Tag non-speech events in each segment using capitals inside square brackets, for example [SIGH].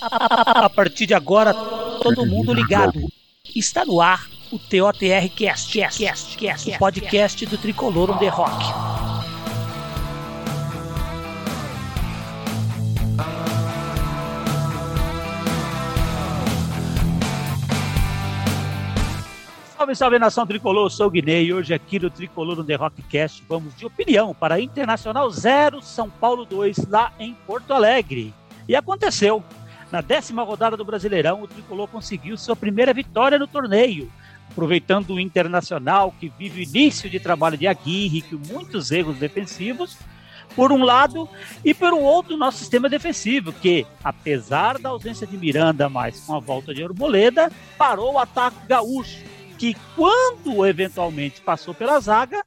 A partir de agora, todo mundo ligado. Está no ar o TOTR Cast, Cast, Cast, Cast, o podcast do Tricolor on the Rock. Salve, salve nação tricolor, eu sou o Guinei e hoje aqui no Tricolor no The Rockcast vamos de opinião para Internacional 0, São Paulo 2, lá em Porto Alegre. E aconteceu. Na décima rodada do Brasileirão, o Tricolor conseguiu sua primeira vitória no torneio, aproveitando o Internacional, que vive o início de trabalho de Aguirre, com muitos erros defensivos, por um lado, e um outro, nosso sistema defensivo, que, apesar da ausência de Miranda, mas com a volta de Arboleda, parou o ataque gaúcho, que quando eventualmente passou pela zaga,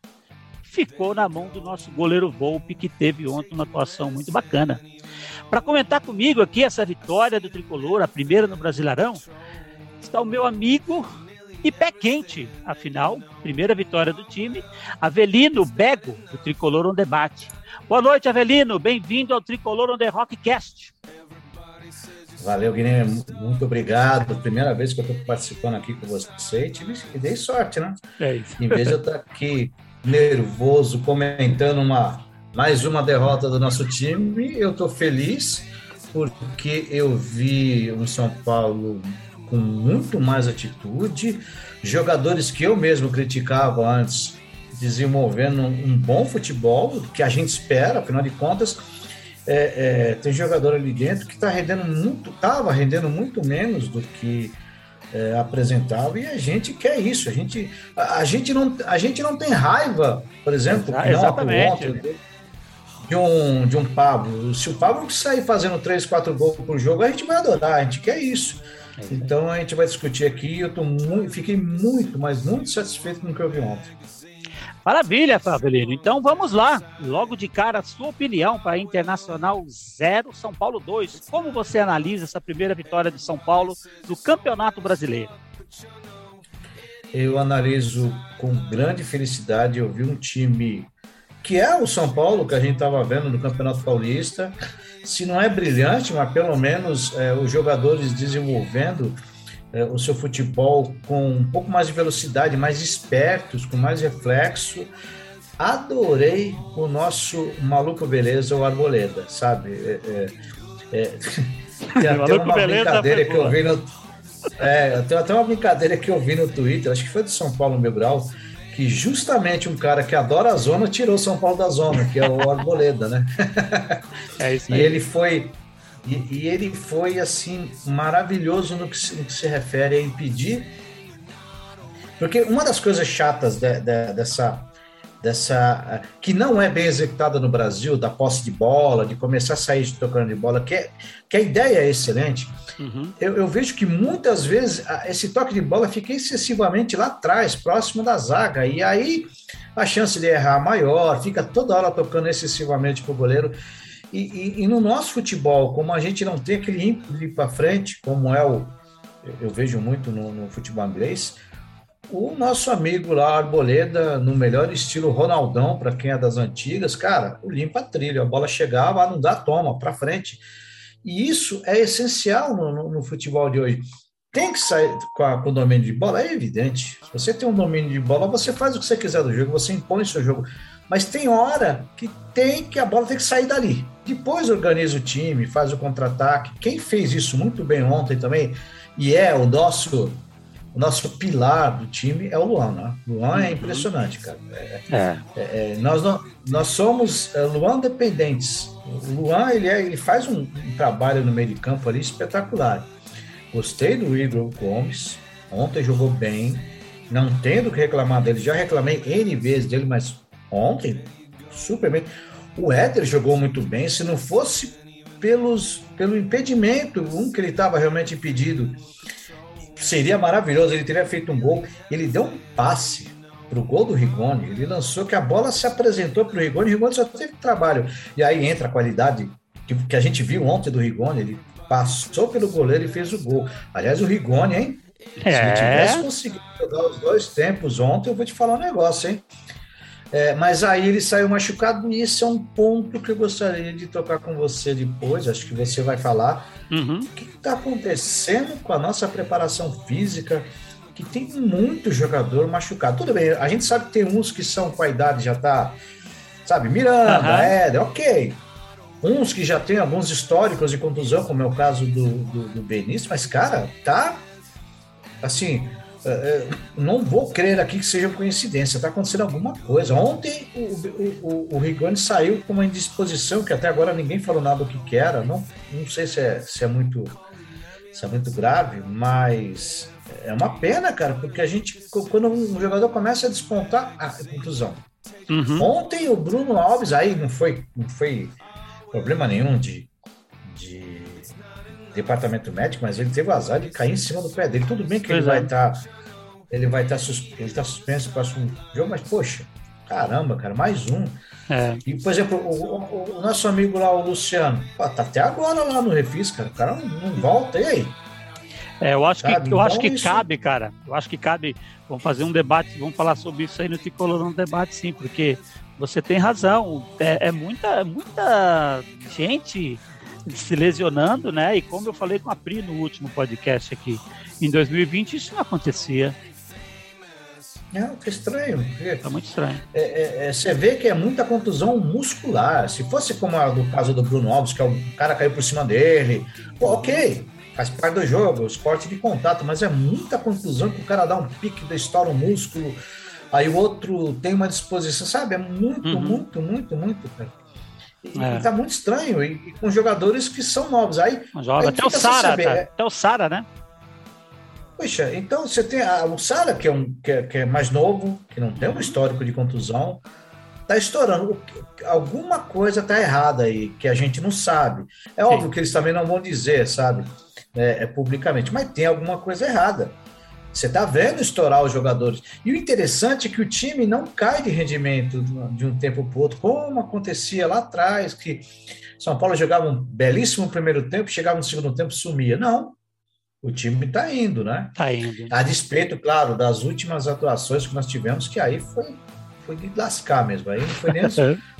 ficou na mão do nosso goleiro Volpe, que teve ontem uma atuação muito bacana. Para comentar comigo aqui essa vitória do Tricolor, a primeira no Brasileirão, está o meu amigo e pé quente, afinal, primeira vitória do time, Avelino Bego, do Tricolor on Debate. Boa noite, Avelino, bem-vindo ao Tricolor on the Rockcast. Valeu, Guilherme, muito obrigado. Primeira vez que eu estou participando aqui com você e, tive, e dei sorte, né? É isso. Em vez de eu estar aqui nervoso comentando uma mais uma derrota do nosso time. Eu estou feliz porque eu vi um São Paulo com muito mais atitude, jogadores que eu mesmo criticava antes desenvolvendo um bom futebol que a gente espera, afinal de contas. É, é, tem jogador ali dentro que está rendendo muito, estava rendendo muito menos do que é, apresentava e a gente quer isso. A gente, a, a, gente não, a gente não tem raiva, por exemplo, Exatamente. Ontem, de um, de um Pablo. Se o Pablo sair fazendo três, quatro gols por jogo, a gente vai adorar, a gente quer isso. É então a gente vai discutir aqui. Eu tô muito, fiquei muito, mas muito satisfeito com o que eu vi ontem. Maravilha, Favelino. Então vamos lá. Logo de cara, a sua opinião para Internacional 0, São Paulo 2. Como você analisa essa primeira vitória de São Paulo no Campeonato Brasileiro? Eu analiso com grande felicidade. Eu vi um time que é o São Paulo que a gente estava vendo no Campeonato Paulista. Se não é brilhante, mas pelo menos é, os jogadores desenvolvendo é, o seu futebol com um pouco mais de velocidade, mais espertos, com mais reflexo. Adorei o nosso maluco beleza, o Arboleda, sabe? É, é, é [LAUGHS] tem até uma brincadeira que eu vi no. É, tem até uma brincadeira que eu vi no Twitter, acho que foi do São Paulo Meu Grau, que justamente um cara que adora a zona tirou São Paulo da zona, que é o Arboleda, né? [LAUGHS] É isso aí. E ele foi e, e, ele foi assim maravilhoso no que, se, no que se refere a impedir, porque uma das coisas chatas de, de, dessa dessa que não é bem executada no Brasil, da posse de bola, de começar a sair de tocando de bola, que, é, que a ideia é excelente. Uhum. Eu, eu, vejo que muitas vezes esse toque de bola fica excessivamente lá atrás, próximo da zaga, e aí a chance de errar é maior, fica toda hora tocando excessivamente para o goleiro. E, e, e, no nosso futebol, como a gente não tem aquele ímpeto de ir para frente, como é o. Eu, eu vejo muito no, no futebol inglês, o nosso amigo lá, Arboleda, no melhor estilo Ronaldão, para quem é das antigas, cara, o limpa trilha, a bola chegava, não dá, toma, para frente. E isso é essencial no, no, no, futebol de hoje. Tem que sair com, a, com o domínio de bola, é evidente. Se você tem um domínio de bola, você faz o que você quiser do jogo, você impõe o seu jogo. Mas tem hora que tem que a bola tem que sair dali. Depois organiza o time, faz o contra-ataque. Quem fez isso muito bem ontem também, e é o nosso o nosso pilar do time é o Luan, né? Luan é uhum. impressionante, cara. É, é. É, nós, não, nós somos é, Luan dependentes. O Luan ele, é, ele faz um, um, trabalho no meio de campo ali espetacular. Gostei do Igor Gomes, ontem jogou bem, não tenho do que reclamar dele, já reclamei N vezes dele, mas ontem, super bem. O Éder jogou muito bem, se não fosse pelos, pelo impedimento, um que ele estava realmente impedido seria maravilhoso, ele teria feito um gol. Ele deu um passe para o gol do Rigoni, ele lançou que a bola se apresentou para o Rigoni, o Rigoni só teve trabalho. E aí entra a qualidade que, que a gente viu ontem do Rigoni, ele passou pelo goleiro e fez o gol. Aliás, o Rigoni, hein? É. Se ele tivesse conseguido jogar os dois tempos ontem, eu vou te falar um negócio, hein? É, mas aí ele saiu machucado e esse é um ponto que eu gostaria de tocar com você depois. Acho que você vai falar. Uhum. O que está acontecendo com a nossa preparação física? Que tem muito jogador machucado. Tudo bem, a gente sabe que tem uns que são com a idade já tá, sabe, Miranda, uhum. Éder, ok. Uns que já tem alguns históricos de contusão, como é o caso do, do, do Benício, mas, cara, tá assim, não vou crer aqui que seja coincidência, está acontecendo alguma coisa. Ontem o, o, o, o Rigoni saiu com uma indisposição que até agora ninguém falou nada do que, que era. Não, não sei se é, se é muito se é muito grave, mas é uma pena, cara, porque a gente, quando um jogador começa a despontar, a ah, conclusão. Uhum. Ontem o Bruno Alves, aí não foi, não foi problema nenhum de, de departamento médico, mas ele teve o azar de cair em cima do pé dele. Tudo bem que pois ele é. vai estar. Tá, ele vai estar tá sus, ele tá suspenso para o próximo jogo, mas, poxa, caramba, cara, mais um. É. E, por exemplo, o, o, o, nosso amigo lá, o Luciano, pô, tá até agora lá no Refis, cara. O cara não, não volta, e aí? É, eu acho que, eu acho que isso... cabe, cara. Eu acho que cabe. Vamos fazer um debate, vamos falar sobre isso aí no Tricolor um debate, sim, porque você tem razão. É, é muita, é muita gente se lesionando, né? E como eu falei com a Pri no último podcast aqui, em 2020 isso não acontecia. Não, que estranho. É muito estranho. É, é, é, você vê que é muita contusão muscular. Se fosse como a do caso do Bruno Alves, que é o cara caiu por cima dele, pô, ok, faz parte do jogo, esporte de contato, mas é muita contusão que o cara dá um pique, estoura o músculo, aí o outro tem uma disposição, sabe? É muito, uhum. muito, muito, muito, cara. E, é. tá muito estranho, e, e, com jogadores que são novos. Aí, Joga até o Sara, tá? É até o Sara, né? Poxa, então você tem a, o Sara, que, é um, que, é, que é mais novo, que não tem um histórico de contusão, tá estourando. Alguma coisa tá errada aí, que a gente não sabe. É Sim. óbvio que eles também não vão dizer, sabe, é, é, publicamente, mas tem alguma coisa errada. Você está vendo estourar os jogadores. E o interessante é que o time não cai de rendimento de um tempo para o outro, como acontecia lá atrás, que São Paulo jogava um belíssimo primeiro tempo, chegava no segundo tempo sumia. Não. O time está indo, né? Está indo. A despeito, claro, das últimas atuações que nós tivemos, que aí foi, foi de lascar mesmo. Aí não foi nem,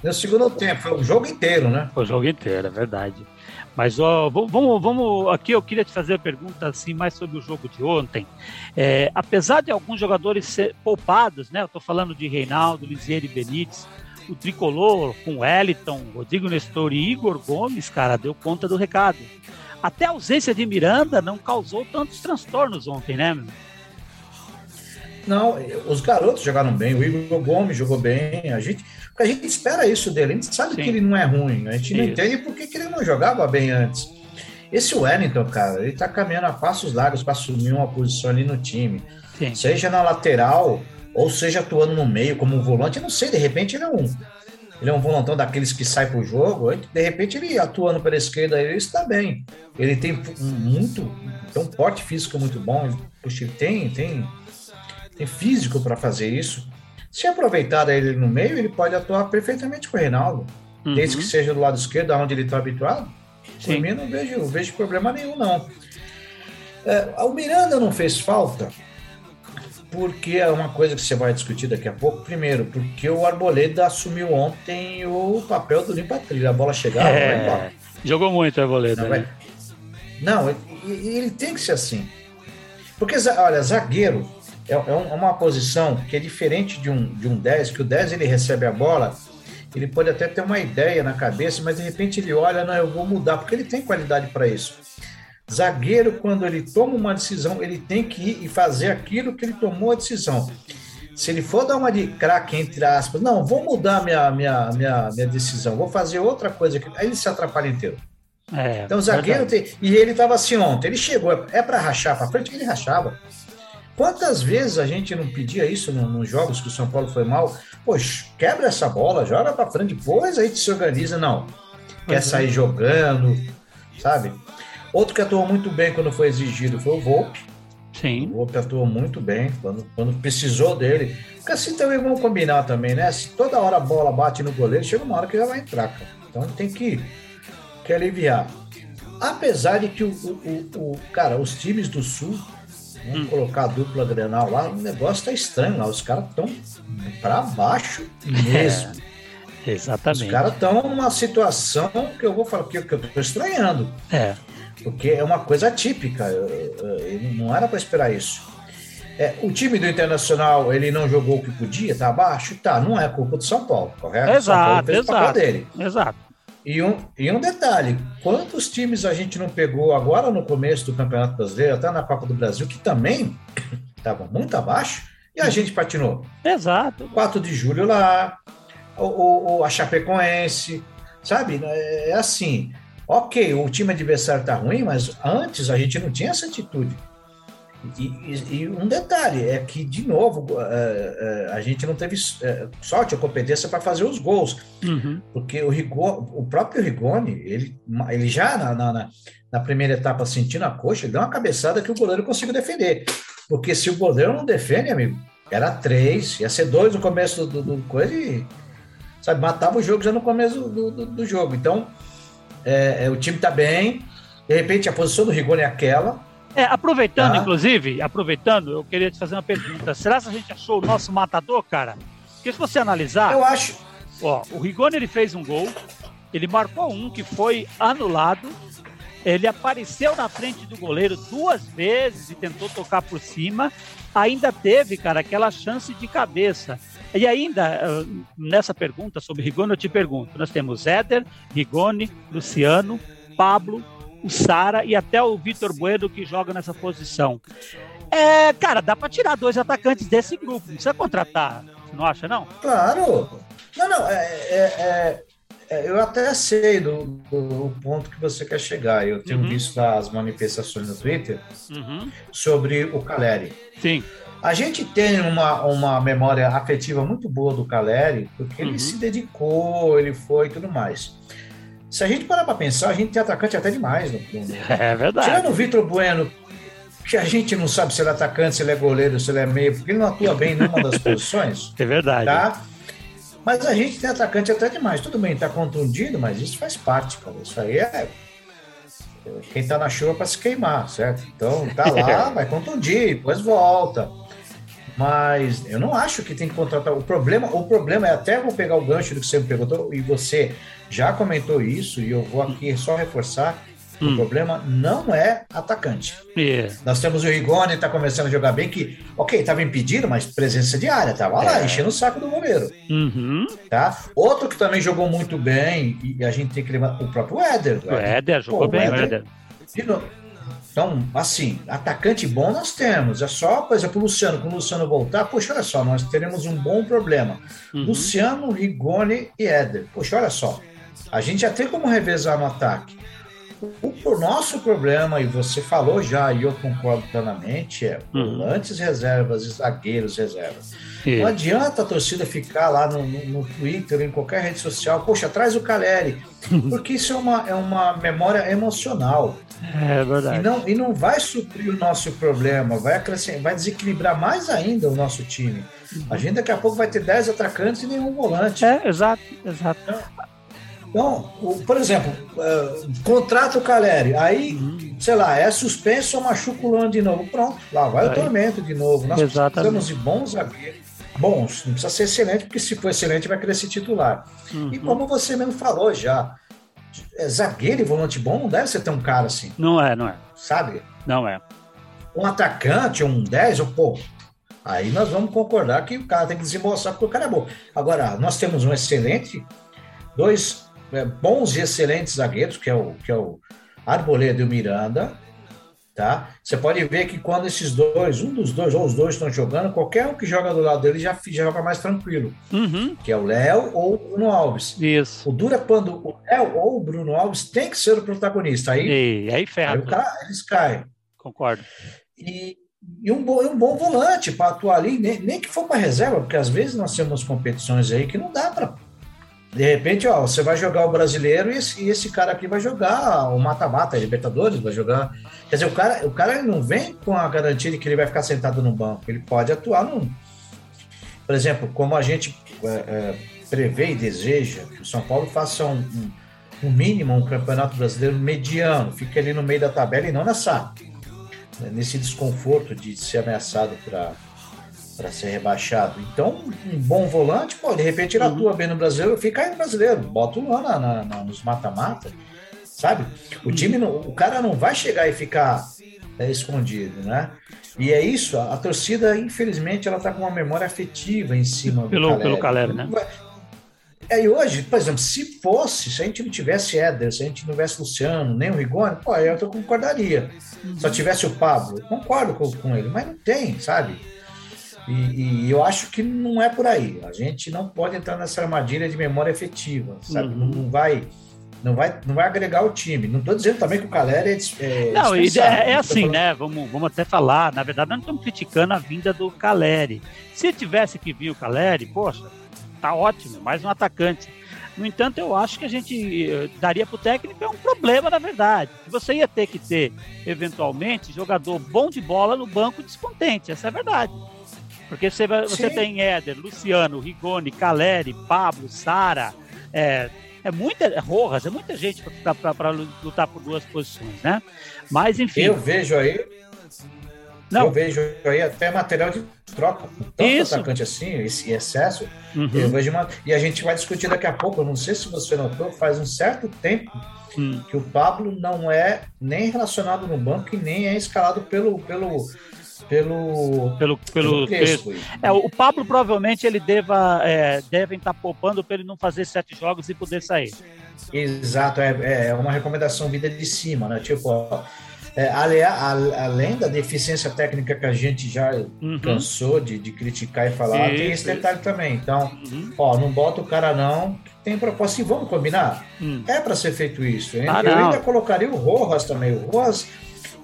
no [LAUGHS] segundo tempo, foi o jogo inteiro, né? Foi o jogo inteiro, é verdade. Mas ó, vamos, vamos, aqui eu queria te fazer a pergunta assim mais sobre o jogo de ontem. É, apesar de alguns jogadores ser poupados, né? Eu falando de Reinaldo, Lisieri Benítez, o tricolor com Wellington, Rodrigo Nestor e Igor Gomes, cara, deu conta do recado. Até a ausência de Miranda não causou tantos transtornos ontem, né? Não, os garotos jogaram bem, o Igor Gomes jogou bem, a gente, a gente espera isso dele, a gente sabe Sim. que ele não é ruim, a gente não entende por que, ele não jogava bem antes. Esse Wellington, cara, ele tá caminhando a passos largos para assumir uma posição ali no time, Sim. seja na lateral ou seja atuando no meio como um volante, eu não sei, de repente ele é um ele é um volantão daqueles que sai pro jogo, de repente ele atuando pela esquerda, ele está bem. Ele tem muito, tem um porte físico muito bom, ele, puxa, ele tem, tem tem físico para fazer isso. Se aproveitar ele no meio, ele pode atuar perfeitamente com o Reinaldo, uhum. desde que seja do lado esquerdo, onde ele está habituado. Sim. Por mim, não vejo, não vejo problema nenhum, não. É, o Miranda não fez falta, porque é uma coisa que você vai discutir daqui a pouco. Primeiro, porque o Arboleda assumiu ontem o papel do limpa-trilha. A bola chegava, é, vai embora. Jogou muito o Arboleda. Não, né? não ele, ele tem que ser assim. Porque, olha, zagueiro, é, é, é uma posição que é diferente de um, de um 10, que o 10 ele recebe a bola, ele pode até ter uma ideia na cabeça, mas de repente ele olha, não, eu vou mudar, porque ele tem qualidade para isso. Zagueiro, quando ele toma uma decisão, ele tem que ir e fazer aquilo que ele tomou a decisão. Se ele for dar uma de craque, entre aspas, não, vou mudar minha, minha, minha, minha decisão, vou fazer outra coisa, aí ele se atrapalha inteiro. É, então, o zagueiro tem. E ele estava assim ontem, ele chegou, é para rachar para frente, ele rachava. Quantas vezes a gente não pedia isso nos jogos que o São Paulo foi mal? Poxa, quebra essa bola, joga para frente, depois a gente se organiza. Não, quer uhum. sair jogando, sabe? Outro que atuou muito bem quando foi exigido foi o Volpe. Sim. O Volpe atuou muito bem quando, quando precisou dele. Porque assim também vamos combinar também, né? Se toda hora a bola bate no goleiro, chega uma hora que já vai entrar, cara. Então tem que, que aliviar. Apesar de que o, o, o, o cara, os times do Sul Vamos hum. colocar a dupla Grenal lá, o negócio tá estranho lá. Os caras estão para baixo mesmo. É, exatamente. Os caras estão numa situação que eu vou falar que, que eu tô estranhando. É. Porque é uma coisa atípica. não era para esperar isso. É, o time do Internacional, ele não jogou o que podia, tá abaixo? Tá, não é culpa do São Paulo, correto? Exato, exato. Dele. Exato. E um, e um detalhe: quantos times a gente não pegou agora no começo do Campeonato Brasileiro, até na Copa do Brasil, que também [COUGHS] estavam muito abaixo, e a gente patinou? Exato. 4 de julho lá, o, o, a Chapecoense, sabe? É, é assim. Ok, o time adversário tá ruim, mas antes a gente não tinha essa atitude. E, e, e, um detalhe é que, de novo, é, é, a gente não teve é, sorte ou competência para fazer os gols. Uhum. Porque o, Rigor, o próprio Rigoni, ele, ele já na, na, na, primeira etapa sentindo a coxa, ele deu uma cabeçada que o goleiro conseguiu defender. Porque se o goleiro não defende, amigo, era três, ia ser dois no começo do, do, do coisa e sabe, matava o jogo já no começo do, do, do jogo. Então, é, o time está bem, de repente a posição do Rigoni é aquela é, aproveitando, tá. inclusive, aproveitando, eu queria te fazer uma pergunta. Será que a gente achou o nosso matador, cara? Porque se você analisar. Eu acho. Ó, o Rigoni ele fez um gol, ele marcou um que foi anulado. Ele apareceu na frente do goleiro duas vezes e tentou tocar por cima. Ainda teve, cara, aquela chance de cabeça. E ainda, nessa pergunta sobre Rigoni, eu te pergunto: nós temos Éder, Rigoni, Luciano, Pablo, o Sara e até o Vitor Bueno que joga nessa posição. É, cara, dá para tirar dois atacantes desse grupo. Não precisa contratar. Você não acha, não? Claro. Não, não. É, é, é, é eu até sei do, do, ponto que você quer chegar. Eu tenho uhum. visto as manifestações no Twitter uhum. sobre o Caleri. Sim. A gente tem uma, uma memória afetiva muito boa do Caleri, porque uhum. ele se dedicou, ele foi e tudo mais. Se a gente parar para pensar, a gente tem atacante até demais. No, [LAUGHS] no... É verdade. Tirando o Vitor Bueno, que a gente não sabe se ele é atacante, se ele é goleiro, se ele é meio, porque ele não atua bem em nenhuma das [LAUGHS] posições. É verdade. Tá? Mas a gente tem atacante até demais. Tudo bem, tá contundido, mas isso faz parte, cara. Isso aí é. Quem tá na chuva para se queimar, certo? Então tá lá, [LAUGHS] vai contundir, depois volta. Mas eu não acho que tem que contratar. O problema, o problema é até vou pegar o gancho do que você me perguntou, e você já comentou isso, e eu vou aqui só reforçar. Hum. O problema não é atacante. Yeah. Nós temos o Rigoni, está começando a jogar bem, que, ok, estava impedido, mas presença diária, estava é. lá, enchendo o saco do goleiro. Uhum. Tá? Outro que também jogou muito bem, e a gente tem que levar, o próprio Éder. O Éder jogou Pô, bem, o Éder. Então, assim, atacante bom nós temos. É só, por exemplo, o Luciano, quando o Luciano voltar, poxa, olha só, nós teremos um bom problema. Uhum. Luciano, Rigoni e Éder. Poxa, olha só. A gente já tem como revezar no ataque. O, o nosso problema, e você falou já, e eu concordo plenamente, é uhum. volantes reservas e zagueiros reservas. Não adianta a torcida ficar lá no, no, Twitter, em qualquer rede social, poxa, traz o Caleri, [LAUGHS] porque isso é uma, é uma memória emocional. É verdade. E não, e não vai suprir o nosso problema, vai, vai desequilibrar mais ainda o nosso time. A gente daqui a pouco vai ter 10 atacantes e nenhum volante. É, exato, exato. Então, então, por exemplo, uh, contrata o Caleri, aí, uhum. sei lá, é suspenso ou machuca o Lano de novo. Pronto, lá vai aí. o tormento de novo. Nós Exatamente. precisamos de bons zagueiros. Bons, não precisa ser excelente, porque se for excelente vai querer ser titular. Uhum. E como você mesmo falou já, é, zagueiro e volante bom não deve ser tão caro assim. Não é, não é. Sabe? Não é. Um atacante, um 10, ou pô, aí nós vamos concordar que o cara tem que desembolsar porque o cara é bom. Agora, nós temos um excelente, dois é, bons e excelentes zagueiros, que é o, que é o Arboleda e o Miranda, tá? Você pode ver que quando esses dois, um dos dois ou os dois estão jogando, qualquer um que joga do lado dele já, já joga mais tranquilo, uhum. que é o Léo ou o Bruno Alves. Isso. O dura é quando o Léo ou o Bruno Alves tem que ser o protagonista. Aí, e, aí ferra. Aí o cara, eles caem. Concordo. E, e um, bom, um bom volante para atuar ali, nem, nem que for para reserva, porque às vezes nós temos competições aí que não dá para de repente, ó, você vai jogar o brasileiro e esse, e esse cara aqui vai jogar o mata-mata, Libertadores, vai jogar. Quer dizer, o cara, o cara não vem com a garantia de que ele vai ficar sentado no banco, ele pode atuar num. Por exemplo, como a gente é, é, prevê e deseja que o São Paulo faça um, um, um, mínimo, um campeonato brasileiro mediano, fique ali no meio da tabela e não nessa nesse desconforto de ser ameaçado para para ser rebaixado. Então, um bom volante, pô, de repente ele atua bem no brasileiro, fica aí no brasileiro, bota um lá na, na, na, nos mata-mata, sabe? O time, não, o cara não vai chegar e ficar é, escondido, né? E é isso, a, a, torcida, infelizmente, ela tá com uma memória afetiva em cima pelo, do Caleri. Pelo Caleri, né? É, e hoje, por exemplo, se fosse, se a gente não tivesse Éder, se a gente não tivesse Luciano, nem o Rigoni, pô, eu concordaria. Uhum. Só tivesse o Pablo, concordo com, com ele, mas não tem, sabe? E, e, eu acho que não é por aí. A gente não pode entrar nessa armadilha de memória efetiva, sabe? Uhum. Não, vai. Não vai, não vai agregar o time. Não estou dizendo também que o Caleri é, é Não, é, é assim, né? Vamos, vamos até falar. Na verdade, nós não estamos criticando a vinda do Caleri. Se tivesse que vir o Caleri, poxa, tá ótimo, mais um atacante. No entanto, eu acho que a gente eh, daria para o técnico é um problema, na verdade. Você ia ter que ter, eventualmente, jogador bom de bola no banco descontente. Essa é a verdade. Porque você, você tem Éder, Luciano, Rigoni, Caleri, Pablo, Sara, é, é muita, é Rojas, é muita gente para lutar por duas posições, né? Mas enfim. Eu vejo aí. Não. Eu vejo aí até material de troca. Tanto Isso. atacante assim, esse excesso. Uhum. Eu vejo uma, e a gente vai discutir daqui a pouco. Eu não sei se você notou, faz um certo tempo hum. que o Pablo não é nem relacionado no banco e nem é escalado pelo, pelo pelo pelo pelo, pelo É, o Pablo provavelmente ele deva é, devem estar tá poupando para ele não fazer sete jogos e poder sair. Exato, é, é uma recomendação vida de cima, né? Tipo, é, além da deficiência técnica que a gente já uhum. cansou de, de, criticar e falar, Sim, tem esse detalhe também. Então, uhum. ó, não bota o cara não, tem proposta. E vamos combinar? Uhum. É para ser feito isso. Ah, eu ainda colocaria o Rojas também. O Rojas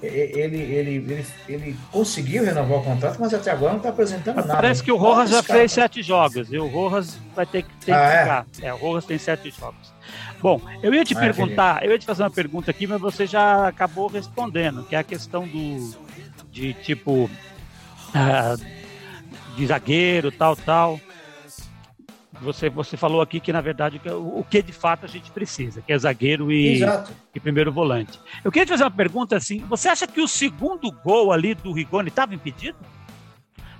ele, ele, ele, ele conseguiu renovar o contrato, mas até agora não está apresentando nada. Parece que o Rojas já fez sete jogos e o Rojas vai ter que, ter ah, que é? ficar. É? o Rojas tem sete jogos. Bom, eu ia te ah, perguntar, eu ia te fazer uma pergunta aqui, mas você já acabou respondendo, que é a questão do de tipo uh, de zagueiro, tal, tal. Você, você falou aqui que, na verdade, o, o que de fato a gente precisa, que é zagueiro e, e primeiro volante. Eu queria te fazer uma pergunta assim: você acha que o segundo gol ali do Rigoni estava impedido?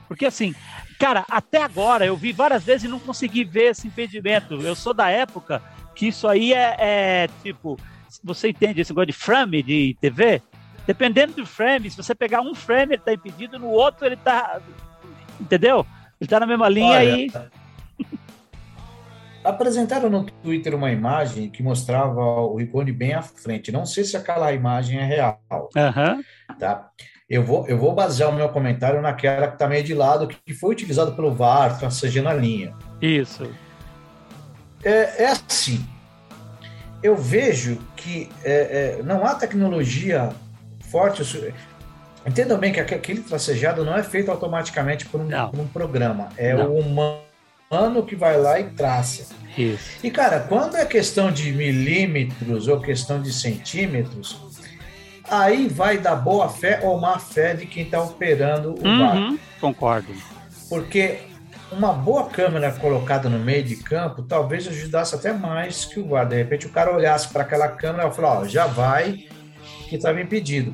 Porque assim, cara, até agora eu vi várias vezes e não consegui ver esse impedimento. Eu sou da época que isso aí é, é tipo, você entende esse negócio de frame de TV? Dependendo do frame, se você pegar um frame, ele está impedido, no outro ele está. Entendeu? Ele está na mesma linha Olha, e. Apresentaram no Twitter uma imagem que mostrava o Rigoni bem à frente. Não sei se aquela imagem é real. Uhum. Tá? Eu vou, eu vou basear o meu comentário naquela que está meio de lado, que foi utilizado pelo VAR, tracejando a linha. Isso. É, é assim. Eu vejo que é, é, não há tecnologia forte. Entendam bem que aquele tracejado não é feito automaticamente por um, por um programa. É não. o humano humano que vai lá e traça. Isso. E, cara, quando é questão de milímetros ou questão de centímetros, aí vai da boa fé ou má fé de quem está operando o uhum. Concordo. Porque uma boa câmera colocada no meio de campo talvez ajudasse até mais que o VAR. De repente o cara olhasse para aquela câmera e falasse, ó, já vai que estava impedido.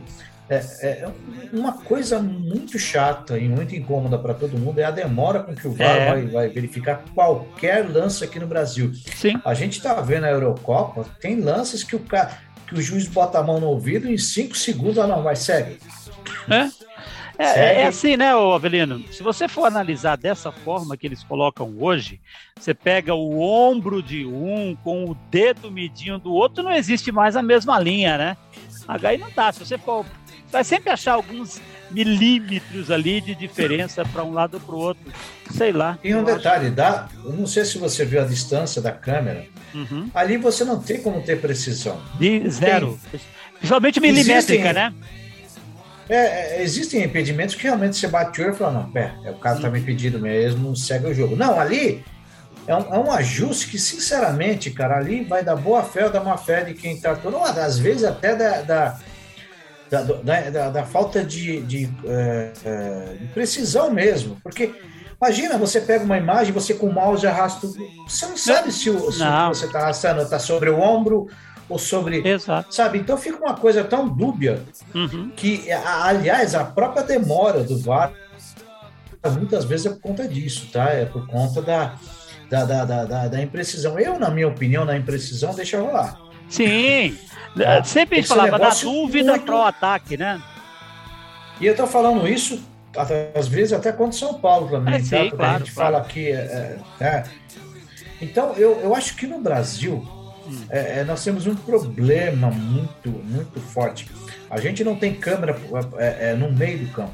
É, é, uma coisa muito chata e muito incômoda para todo mundo é a demora com que o VAR é. vai, vai, verificar qualquer lance aqui no Brasil. Sim. A gente está vendo a Eurocopa, tem lances que o, cara, que o juiz bota a mão no ouvido e em cinco segundos, ah, não, vai, segue. É? É, é, assim, né, Avelino? Se você for analisar dessa forma que eles colocam hoje, você pega o ombro de um com o dedo medinho do outro, não existe mais a mesma linha, né? Aí não dá. Se você for vai sempre achar alguns milímetros ali de diferença para um lado ou para o outro. Sei lá. E um detalhe, acho... dá, eu não sei se você viu a distância da câmera, uhum. ali você não tem como ter precisão. De zero. Tem. Principalmente milimétrica, existem, né? É, é, existem impedimentos que realmente você bate o olho e fala, não, pera, é, o cara está me impedindo mesmo, segue o jogo. Não, ali é um, é um, ajuste que, sinceramente, cara, ali vai da boa fé ou da má fé de quem está todo. Às vezes até da, da da, da, da, falta de, de, é, é, de, precisão mesmo. Porque imagina, você pega uma imagem, você com o mouse arrasta. Você não sabe se o, se o que você está arrastando está sobre o ombro ou sobre. Exato. Sabe? Então fica uma coisa tão dúbia Uhum. que, aliás, a própria demora do VAR muitas vezes é por conta disso, tá? É por conta da, da, da, da, da- da imprecisão. Eu, na minha opinião, na imprecisão, deixa rolar. Sim. É, Sempre esse falava negócio dúvida muito- pro ataque, né? E eu tô falando isso, às vezes, até contra o São Paulo também, É, tá? sim, claro, a gente claro. fala que. é, é, é. Então, eu, eu acho que no Brasil, Hum. é, é, nós temos um problema muito, muito forte. A gente não tem câmera no meio do campo.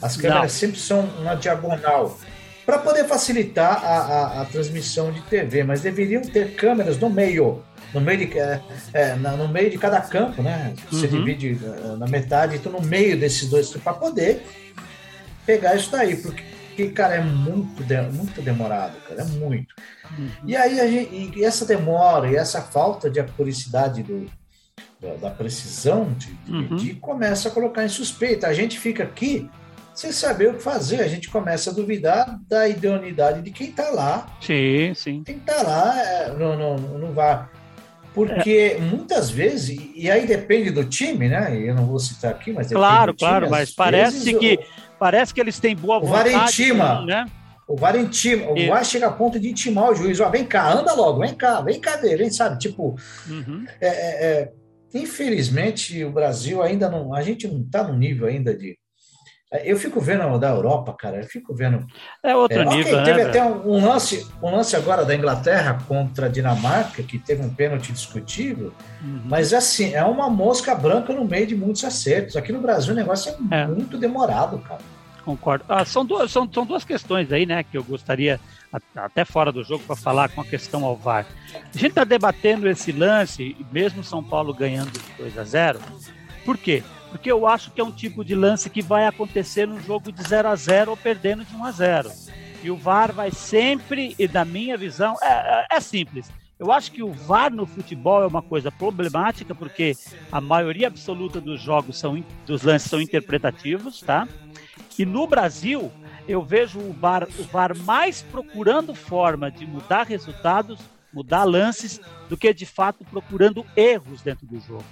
As câmeras Não. sempre são na diagonal. Para poder facilitar a, a- a transmissão de TV, mas deveriam ter câmeras no meio. No meio de, é, é, no meio de cada campo, né? Você Uhum. divide é, na metade, então no meio desses dois, para poder pegar isso daí, porque, cara, é muito, de- muito demorado, cara, é muito. Uhum. E aí a gente, e essa demora e essa falta de acuricidade do, da, da precisão de, de Uhum. medir começa a colocar em suspeita. A gente fica aqui sem saber o que fazer, a gente começa a duvidar da idoneidade de quem está lá, Sim, sim. quem está lá é, no, no, no VAR. Porque muitas vezes, e- aí depende do time, né? Eu não vou citar aqui, mas Claro, time, claro, mas parece que o- parece que eles têm boa O vontade, intima. né? O VAR intima, o VAR chega a ponto de intimar o juiz, ó, vem cá, anda logo, vem cá, vem cá ver, vem, sabe? Tipo, Uhum. é, é, é, infelizmente o Brasil ainda não, a gente não está no nível ainda de. Eu fico vendo da Europa, cara, eu fico vendo. É outro É, nível, né? teve até um, um lance, um lance agora da Inglaterra contra a Dinamarca, que teve um pênalti discutível, Uhum. mas assim, é uma mosca branca no meio de muitos acertos. Aqui no Brasil o negócio é, É. muito demorado, cara. Concordo. Ah, são, duas, são, são duas questões aí, né, que eu gostaria, até fora do jogo, para falar com a questão ao VAR. A gente está debatendo esse lance, e mesmo São Paulo ganhando de 2 a 0 Por quê? Porque eu acho que é um tipo de lance que vai acontecer num jogo de 0 a 0 ou perdendo de 1 a 0 E o VAR vai sempre, e da minha visão, é, é- é simples. Eu acho que o VAR no futebol é uma coisa problemática, porque a maioria absoluta dos jogos são, dos lances são interpretativos, tá? E no Brasil, eu vejo o VAR, o VAR mais procurando forma de mudar resultados, mudar lances, do que de fato procurando erros dentro do jogo.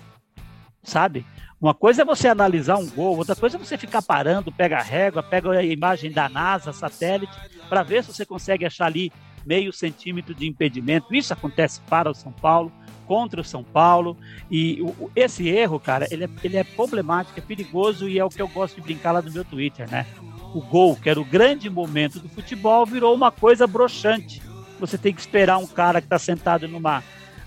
Sabe? Uma coisa é você analisar um gol, outra coisa é você ficar parando, pega a régua, pega a imagem da NASA, satélite, para ver se você consegue achar ali meio centímetro de impedimento. Isso acontece para o São Paulo, contra o São Paulo. E esse erro, cara, ele é, ele é problemático, é perigoso e é o que eu gosto de brincar lá no meu Twitter, né? O gol, que era o grande momento do futebol, virou uma coisa broxante. Você tem que esperar um cara que está sentado numa,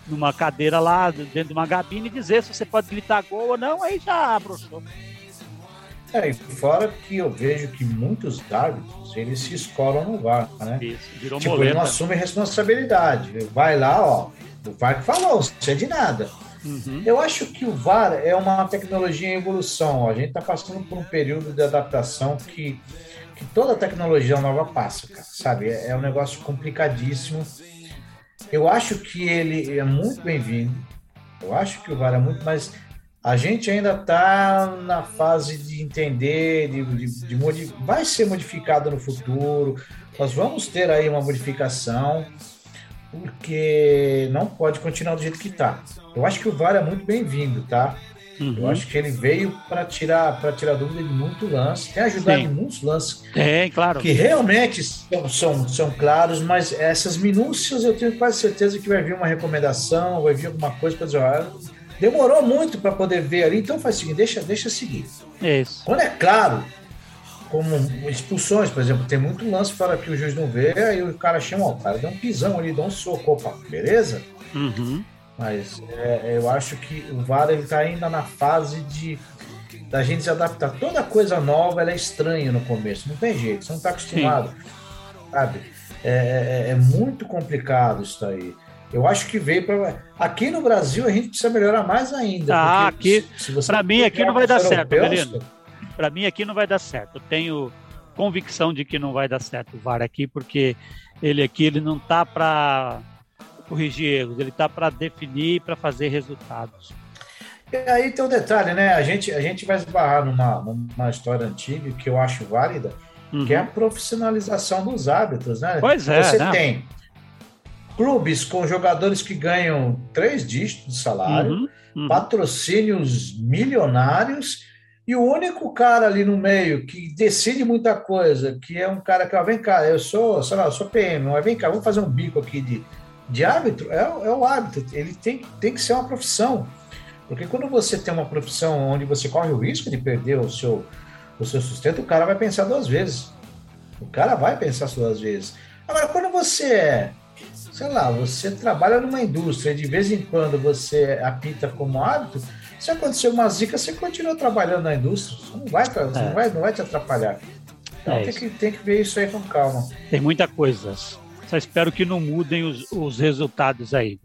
numa cadeira lá, dentro de uma cabine, e dizer se você pode gritar gol ou não, aí já broxou. É, e fora que eu vejo que muitos árbitros, eles se escoram no VAR, né? Isso, virou Tipo, ele moleta. não assume responsabilidade. Vai lá, ó, o VAR que falou, isso é de nada. Uhum. Eu acho que o VAR é uma tecnologia em evolução. ó. A gente está passando por um período de adaptação que, que toda tecnologia nova passa, cara, sabe? É, é um negócio complicadíssimo. Eu acho que ele é muito bem-vindo. Eu acho que o VAR é muito, mas a gente ainda está na fase de entender, de, de, de modi- vai ser modificado no futuro. Nós vamos ter aí uma modificação, porque não pode continuar do jeito que está. Eu acho que o VAR é muito bem-vindo, tá? Eu Uhum. acho que ele veio para tirar para tirar dúvida de muito lance, tem ajudado Sim. em muitos lances Tem, claro. que realmente são, são, são claros, mas essas minúcias eu tenho quase certeza que vai vir uma recomendação, vai vir alguma coisa para dizer, olha, demorou muito para poder ver ali, então faz o seguinte, deixa, deixa seguir. Isso. Quando é claro, como expulsões, por exemplo, tem muito lance fora que o juiz não vê, aí o cara chama, ó, o cara deu um pisão ali, dá um soco, opa, beleza? Uhum. Mas é, eu acho que o VAR está ainda na fase de da gente se adaptar. Toda coisa nova é estranha no começo, não tem jeito, você não está acostumado, sabe? É, é- é muito complicado isso aí. Eu acho que veio para aqui no Brasil a gente precisa melhorar mais ainda. Ah, aqui- pra mim, aqui não vai dar certo, Belino. Para mim aqui não vai dar certo. Eu tenho convicção de que não vai dar certo o VAR aqui, porque ele aqui ele não tá para corrigir erros, ele tá para definir, para fazer resultados. E aí tem um detalhe, né? A gente, a gente vai esbarrar numa, numa história antiga que eu acho válida, Uhum. que é a profissionalização dos árbitros, né? Pois é, Você né? tem clubes com jogadores que ganham três dígitos de salário, uhum, uhum. patrocínios milionários, e o único cara ali no meio que decide muita coisa, que é um cara que, ó, vem cá, eu sou, sei lá, eu sou PM, mas vem cá, vamos fazer um bico aqui de, de árbitro, é, é o árbitro, ele tem, tem que ser uma profissão. Porque quando você tem uma profissão onde você corre o risco de perder o seu, o seu sustento, o cara vai pensar duas vezes. O cara vai pensar duas vezes. Agora, quando você é sei lá, você trabalha numa indústria, de vez em quando você apita como hábito, se acontecer uma zica, você continua trabalhando na indústria, você não vai, você é. não vai, não vai te atrapalhar. Então é tem, que, tem que ver isso aí com calma. Tem muita coisa. Só espero que não mudem os, os resultados aí.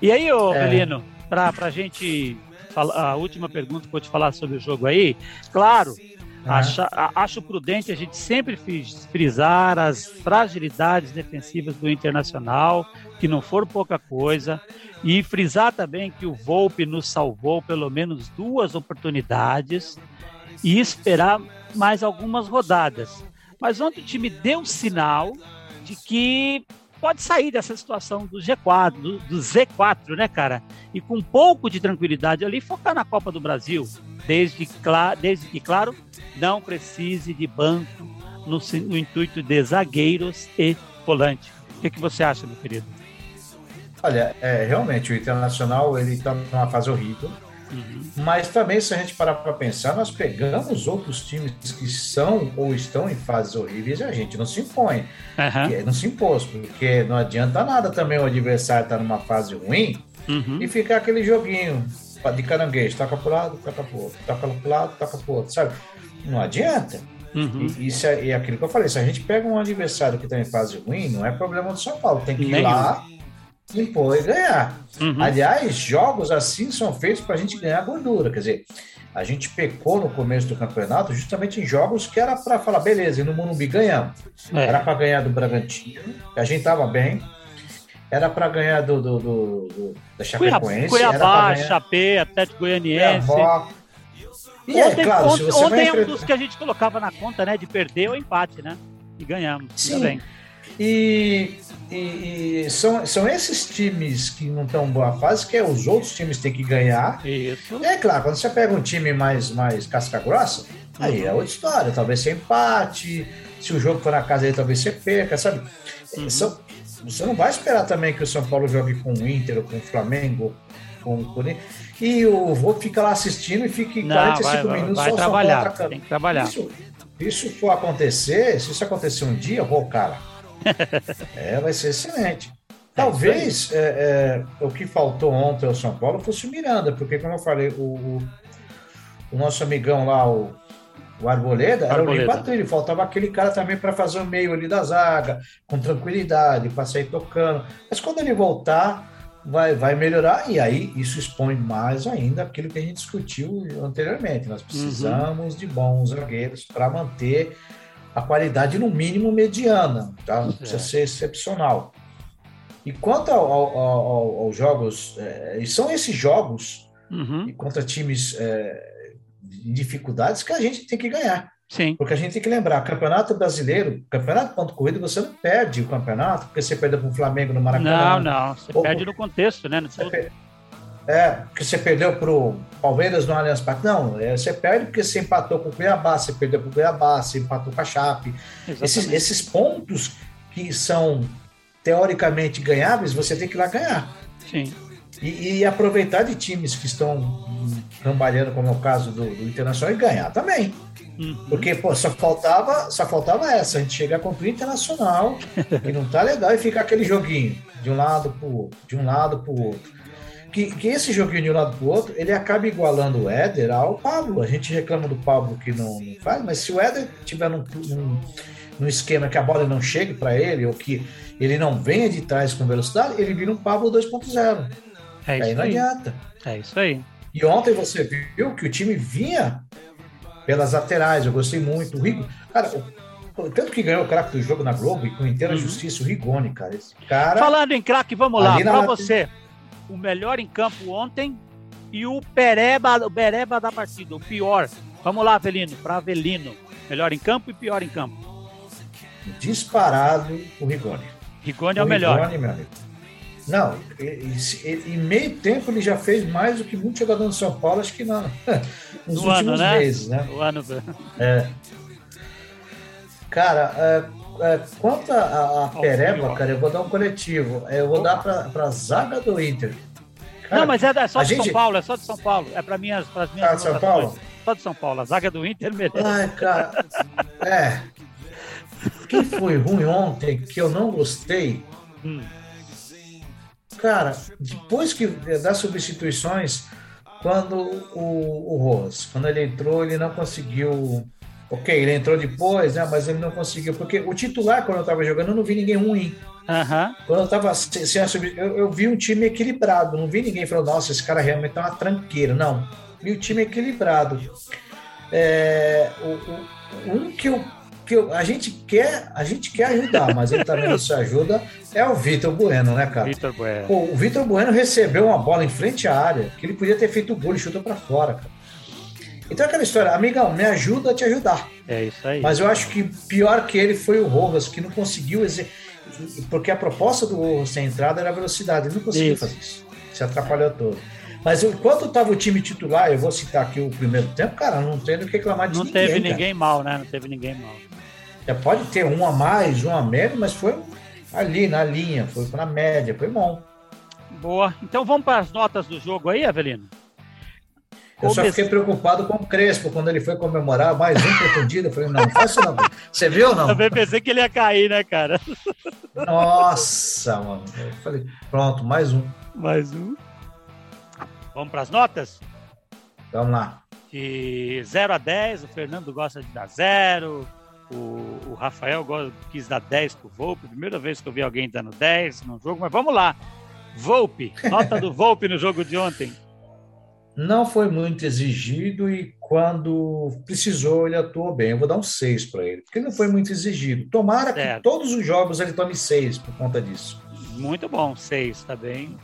E aí, ô é. Belino, para a gente falar, a última pergunta que vou te falar sobre o jogo aí, claro, Acho, acho prudente a gente sempre frisar as fragilidades defensivas do Internacional, que não foram pouca coisa, e frisar também que o Volpe nos salvou pelo menos duas oportunidades e esperar mais algumas rodadas. Mas ontem o time deu sinal que pode sair dessa situação do G4, do, do Z4, né, cara? E com um pouco de tranquilidade ali, focar na Copa do Brasil desde, desde que, claro, não precise de banco no, no intuito de zagueiros e volante. O que, que você acha, meu querido? Olha, é, realmente o Internacional ele está numa fase horrível. Uhum. Mas também, se a gente parar para pensar, nós pegamos outros times que são ou estão em fases horríveis e a gente não se impõe. Uhum. Não se impôs, porque não adianta nada também o adversário estar tá numa fase ruim uhum. e ficar aquele joguinho de caranguejo, toca para o lado, toca para o outro, toca para o lado, toca para o outro, sabe? Não adianta. Uhum. E, isso é, é, aquilo que eu falei, se a gente pega um adversário que está em fase ruim, não é problema do São Paulo, tem que ir lá, impor e ganhar. Uhum. Aliás, jogos assim são feitos para a gente ganhar gordura, quer dizer, a gente pecou no começo do campeonato justamente em jogos que era para falar, beleza, e no Morumbi ganhamos. É. Era para ganhar do Bragantino, a gente estava bem, era para ganhar do, do, do, do da Chapecoense. Cuiabá, ganhar... Chapé, Atlético Goianiense. Cuiabá. E ontem, é, claro, ontem, ontem é um dos que a gente colocava na conta, né? De perder ou empate, né? E ganhamos. Sim. Também. E, e, e, são, são esses times que não estão em boa fase que é, os outros times têm que ganhar. Isso. É claro, quando você pega um time mais, mais casca grossa, uhum. aí é outra história. Talvez ser empate, se o jogo for na casa aí, talvez você perca, sabe? Uhum. São, você não vai esperar também que o São Paulo jogue com o Inter ou com o Flamengo, com o Corinthians, e o vô fica lá assistindo e fique não, 45 vai, minutos vai, só trabalhar, Tem que trabalhar. Isso, isso for acontecer, se isso acontecer um dia, vou, cara, [LAUGHS] é, vai ser excelente. É Talvez é, é, o que faltou ontem ao São Paulo fosse o Miranda, porque, como eu falei, o, o, o nosso amigão lá, o o Arboleda, era o limpa trilho, faltava aquele cara também para fazer o meio ali da zaga, com tranquilidade, para sair tocando. Mas quando ele voltar, vai, vai melhorar, e aí isso expõe mais ainda aquilo que a gente discutiu anteriormente. Nós precisamos uhum. de bons zagueiros para manter a qualidade no mínimo mediana, tá? Não precisa é. ser excepcional. E quanto ao, ao, ao, aos jogos, é, e são esses jogos, uhum. e contra times é, dificuldades que a gente tem que ganhar. Sim. Porque a gente tem que lembrar, campeonato brasileiro, campeonato ponto corrida, você não perde o campeonato porque você perdeu para o Flamengo no Maracanã. Não, não, você ou, perde no contexto, né? É, porque você perdeu para o Palmeiras no Allianz Parque. Não, é, você perde porque você empatou com o Cuiabá, você perdeu para o Cuiabá, você empatou com a Chape. Esses, esses pontos que são teoricamente ganháveis, você tem que ir lá ganhar. Sim. E, e aproveitar de times que estão trabalhando, como é o caso do, do Internacional, e ganhar também. Uhum. Porque, pô, só faltava, só faltava essa, a gente chegar contra o Internacional, que não tá legal, e ficar aquele joguinho de um lado pro outro, de um lado pro outro. Que, que esse joguinho de um lado pro outro, ele acaba igualando o Éder ao Pablo. A gente reclama do Pablo que não, não faz, mas se o Éder tiver num, num, num esquema que a bola não chegue para ele, ou que ele não venha de trás com velocidade, ele vira um Pablo 2.0. É isso aí. não adianta. É isso aí. E ontem você viu que o time vinha pelas laterais, eu gostei muito. O Rigo, cara, o, tanto que ganhou o craque do jogo na Globo e com inteira uhum. justiça, o Rigoni, cara. Esse cara. Falando em craque, vamos lá, para você. O melhor em campo ontem e o Pereba, o Bereba da partida, o pior. Vamos lá, Avelino, para Avelino. Melhor em campo e pior em campo. Disparado o Rigoni. Rigoni é o, o melhor. Rigoni, meu amigo. Não, em meio tempo ele já fez mais do que muito jogador do São Paulo, acho que não. [LAUGHS] Nos no últimos ano, né? meses, né? O ano. É. Cara, é, é, quanto a, a Pereba, cara, eu vou dar um coletivo. Eu vou dar para a zaga do Inter. Cara, não, mas é, é só de gente... São Paulo, é só de São Paulo. É para minhas, as minhas. Ah, São Paulo? Só de São Paulo. A zaga do Inter merece. Ai, cara. é. Quem foi ruim ontem que eu não gostei? Hum. Cara, depois que das substituições, quando o, o Roas, quando ele entrou, ele não conseguiu. Ok, ele entrou depois, né? Mas ele não conseguiu. Porque o titular, quando eu tava jogando, eu não vi ninguém ruim. Uhum. Quando eu tava sem, eu, eu, vi um time equilibrado, não vi ninguém falando, nossa, esse cara realmente tá uma tranqueira. Não, vi o time equilibrado. É, o, o, um que eu que a gente quer, a gente quer ajudar, mas ele também não se ajuda, é o Vitor Bueno, né, cara? Vitor Bueno. Pô, o Vitor Bueno recebeu uma bola em frente à área, que ele podia ter feito o gol e chutou para fora, cara. Então é aquela história, amigão, me ajuda a te ajudar. É isso aí. Mas eu acho que pior que ele foi o Rojas, que não conseguiu porque a proposta do Rojas sem entrada era a velocidade, ele não conseguiu isso. fazer isso. Se atrapalhou todo. Mas enquanto estava o time titular, eu vou citar aqui o primeiro tempo, cara, não tem do que reclamar de não ninguém. Não teve cara. ninguém mal, né? Não teve ninguém mal. Já pode ter um a mais, um a menos, mas foi ali na linha, foi na média, foi bom. Boa. Então vamos para as notas do jogo aí, Avelino? Eu só fiquei preocupado com o Crespo quando ele foi comemorar mais um pretendido. Eu falei, não, faça não. Você viu ou não? Também pensei que ele ia cair, né, cara? Nossa, mano. Eu falei, pronto, mais um. Mais um. Vamos para as notas? Vamos lá. De 0 a 10, o Fernando gosta de dar 0, o, o Rafael quis dar 10 pro Volpe, primeira vez que eu vi alguém dando 10 no jogo, mas vamos lá. Volpe, nota do Volpe no jogo de ontem. Não foi muito exigido e quando precisou ele atuou bem. Eu vou dar um 6 para ele, porque não foi muito exigido. Tomara certo. que todos os jogos ele tome 6 por conta disso. Muito bom, 6, tá bem.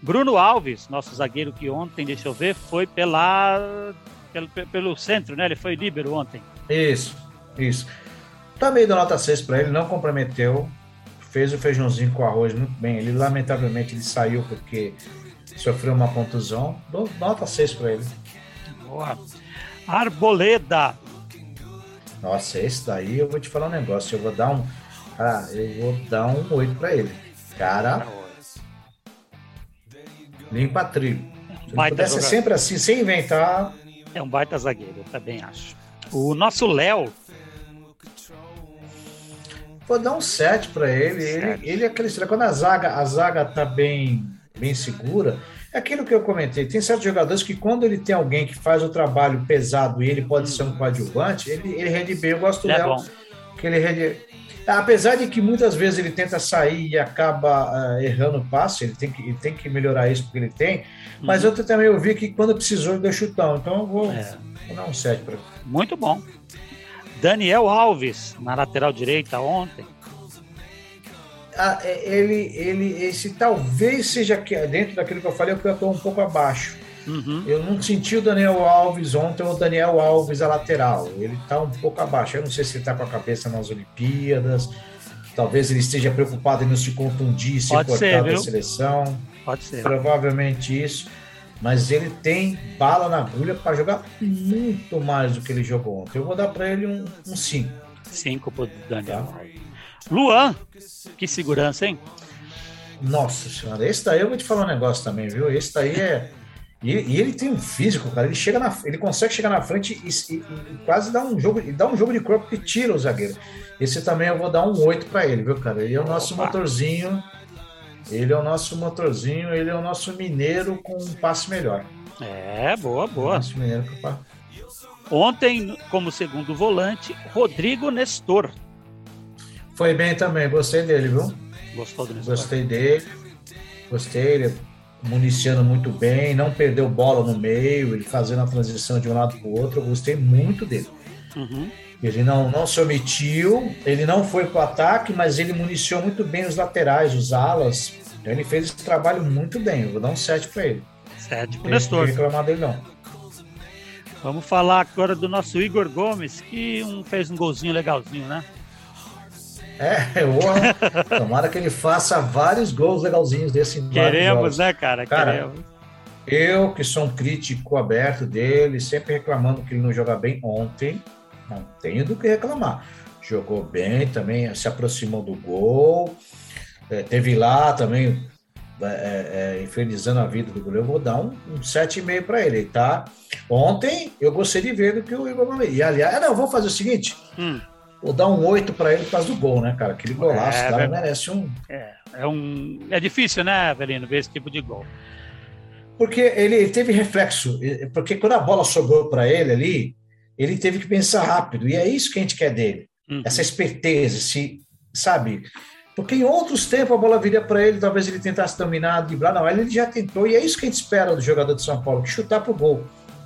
Bruno Alves, nosso zagueiro que ontem, deixa eu ver, foi pela, pelo, pelo centro, né? Ele foi líbero ontem. Isso. Isso. Também dou nota 6 para ele, não comprometeu. Fez o feijãozinho com arroz muito bem. Ele, lamentavelmente, ele saiu porque sofreu uma contusão. Dou nota 6 para ele. Boa. Arboleda. Nossa, esse daí eu vou te falar um negócio. Eu vou dar um. Cara, eu vou dar um 8 para ele. Cara. Limpa trilho. Se baita pudesse jogador. sempre assim, sem inventar. É um baita zagueiro, eu também acho. O nosso Léo Vou dar um 7 para ele. Ele, ele é aquele quando a zaga, a zaga tá bem, bem segura, é aquilo que eu comentei. Tem certos jogadores que quando ele tem alguém que faz o trabalho pesado e ele pode ser um coadjuvante, ele, ele rende bem. Eu gosto é dela. Que ele rende... Apesar de que muitas vezes ele tenta sair e acaba uh, errando o passe, ele tem, que, ele tem que melhorar isso porque ele tem. Mas uhum. eu também ouvi que quando precisou ele deu chutão. Então eu vou, é. vou dar um 7 para ele. Muito bom. Daniel Alves, na lateral direita ontem. É, ele, ele, esse talvez seja dentro daquilo que eu falei, que eu estou um pouco abaixo. Uhum. Eu não senti o Daniel Alves ontem, o Daniel Alves a lateral. Ele está um pouco abaixo. Eu não sei se ele está com a cabeça nas Olimpíadas. Talvez ele esteja preocupado em não se contundir, se Pode cortar da seleção. Pode ser. Provavelmente isso mas ele tem bala na agulha para jogar muito mais do que ele jogou ontem. Eu vou dar para ele um 5. Um 5 pro Daniel. Tá? Luan, que segurança, hein? Nossa senhora, esse daí eu vou te falar um negócio também, viu? Esse daí é. E, e ele tem um físico, cara. Ele chega na, ele consegue chegar na frente e, e, e quase dá um jogo, dá um jogo de corpo que tira o zagueiro. Esse também eu vou dar um 8 para ele, viu, cara? Ele é o nosso Opa. motorzinho ele é o nosso motorzinho, ele é o nosso mineiro com um passe melhor. É, boa, boa. Nosso mineiro com. Ontem, como segundo volante, Rodrigo Nestor. Foi bem também, gostei dele, viu? Gostou do Nestor? Gostei dele. Gostei, ele municiando muito bem, não perdeu bola no meio, ele fazendo a transição de um lado para o outro. Eu gostei muito dele. Uhum. Ele não, não se omitiu, ele não foi para o ataque, mas ele municiou muito bem os laterais, os alas. Então ele fez esse trabalho muito bem. Eu vou dar um 7 para ele. 7 para o Nestor. Não reclamar dele, não. Vamos falar agora do nosso Igor Gomes, que um, fez um golzinho legalzinho, né? É, eu, tomara que ele faça vários gols legalzinhos desse Queremos, né, cara? cara? Queremos. Eu, que sou um crítico aberto dele, sempre reclamando que ele não joga bem ontem, não tenho do que reclamar. Jogou bem também, se aproximou do gol, é, teve lá também é, é, infernizando a vida do goleiro, eu vou dar um, um 7,5 para ele, tá? Ontem eu gostei de ver do que o Igor E aliás, não, vou fazer o seguinte: hum. Vou dar um 8 para ele por causa do gol, né, cara? Aquele golaço, é, cara, merece um. É, é, um. É difícil, né, Avelino, ver esse tipo de gol. Porque ele, teve reflexo, porque quando a bola sobrou para ele ali, ele teve que pensar rápido, e é isso que a gente quer dele. Uhum. Essa esperteza, se, sabe? Porque em outros tempos a bola viria para ele, talvez ele tentasse dominar, driblar. Não, ele já tentou, e é isso que a gente espera do jogador de São Paulo, que chutar para o gol.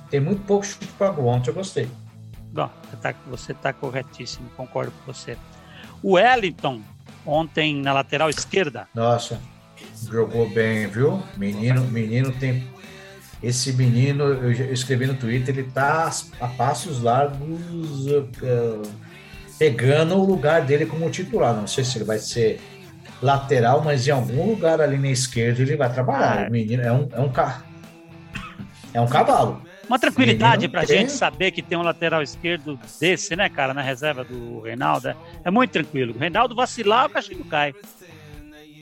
Tem muito pouco chute para gol. Ontem eu gostei. Bom, você está tá corretíssimo, concordo com você. O Wellington, ontem na lateral esquerda. Nossa, jogou bem, viu? Menino, menino tem. Esse menino, eu escrevi no Twitter, ele tá a passos largos. Uh, pegando o lugar dele como titular. Não sei se ele vai ser lateral, mas em algum lugar ali na esquerda ele vai trabalhar. Ah, o menino é um, é um, ca... é um cavalo. Uma tranquilidade para a gente saber que tem um lateral esquerdo desse, né, cara, na reserva do Reinaldo. É, é muito tranquilo. O Reinaldo vacilar, o cachimbo cai.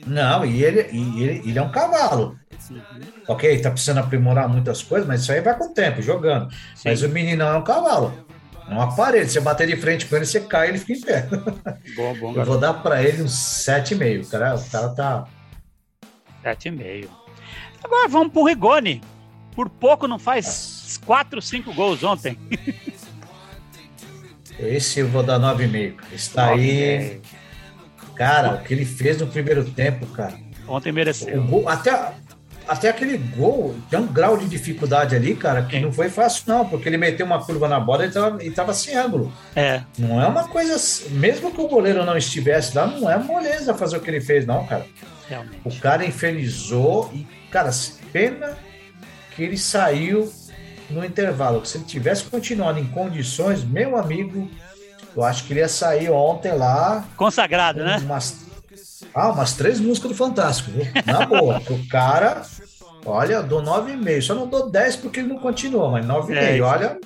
Não, e ele, e ele, ele é um cavalo. Uhum. Ok, tá precisando aprimorar muitas coisas, mas isso aí vai com o tempo, jogando. Sim. Mas o menino é um cavalo. É uma parede. Você bater de frente com ele, você cai ele fica em pé. [LAUGHS] Bom, bom, Eu vou dar para ele uns 7,5. Cara, o cara tá. 7,5. Agora vamos pro Rigoni. Por pouco não faz 4, 5 gols ontem. Esse eu vou dar 9,5. Está aí. Cara, o que ele fez no primeiro tempo, cara. Ontem mereceu. O, até, até aquele gol tem um grau de dificuldade ali, cara, que não foi fácil, não, porque ele meteu uma curva na bola e tava, e tava sem ângulo. É. Não é uma coisa. Mesmo que o goleiro não estivesse lá, não é moleza fazer o que ele fez, não, cara. Realmente. O cara infernizou e, cara, pena que ele saiu no intervalo. Se ele tivesse continuado em condições, meu amigo, eu acho que ele ia sair ontem lá. Consagrado, né? Umas ah, umas três músicas do Fantástico, viu? Na [LAUGHS] boa. o cara, olha, eu dou 9,5. Só não dou 10 porque ele não continua, mas 9,5, é, olha.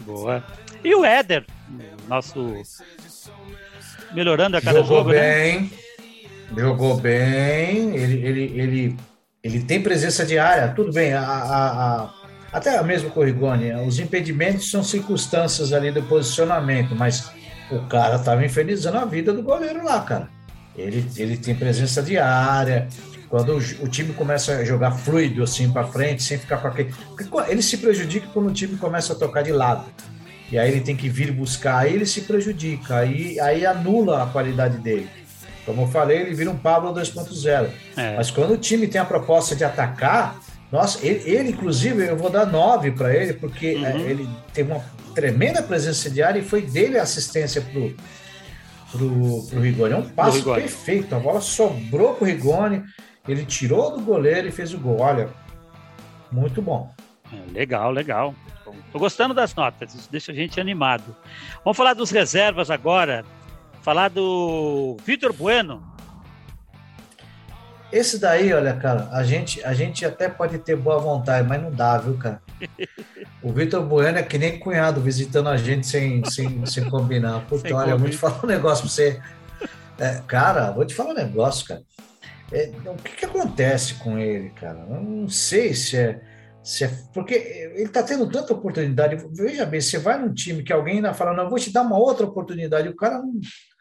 Boa. E o Éder, nosso. Melhorando a cada jogou jogo, né? bem, né? Jogou bem, ele, ele, ele, ele tem presença diária, tudo bem. A, a, a, até mesmo com o Rigoni, os impedimentos são circunstâncias ali do posicionamento, mas o cara estava infernizando a vida do goleiro lá, cara. Ele, ele tem presença diária. Quando o, o time começa a jogar fluido assim para frente, sem ficar com aquele. Porque ele se prejudica quando o time começa a tocar de lado. E aí ele tem que vir buscar, aí ele se prejudica, aí, aí anula a qualidade dele. Como eu falei, ele vira um Pablo 2.0. É. Mas quando o time tem a proposta de atacar, nossa, ele, ele inclusive, eu vou dar 9 para ele, porque uhum. é, ele teve uma tremenda presença diária e foi dele a assistência pro, pro, pro Rigoni. É um passo perfeito. A bola sobrou pro Rigoni, ele tirou do goleiro e fez o gol. Olha, muito bom. É, legal, legal. Tô gostando das notas, isso deixa a gente animado. Vamos falar dos reservas agora. Falar do Vitor Bueno, esse daí, olha, cara, a gente, a gente até pode ter boa vontade, mas não dá, viu, cara? O Vitor Bueno é que nem cunhado visitando a gente sem, sem, sem combinar. Puta, sem olha, eu vou te falar um negócio pra você. É, cara, vou te falar um negócio, cara. É, o que, que acontece com ele, cara? Eu não sei se é, se é. Porque ele tá tendo tanta oportunidade. Veja bem, você vai num time que alguém ainda fala, não, eu vou te dar uma outra oportunidade. O cara não.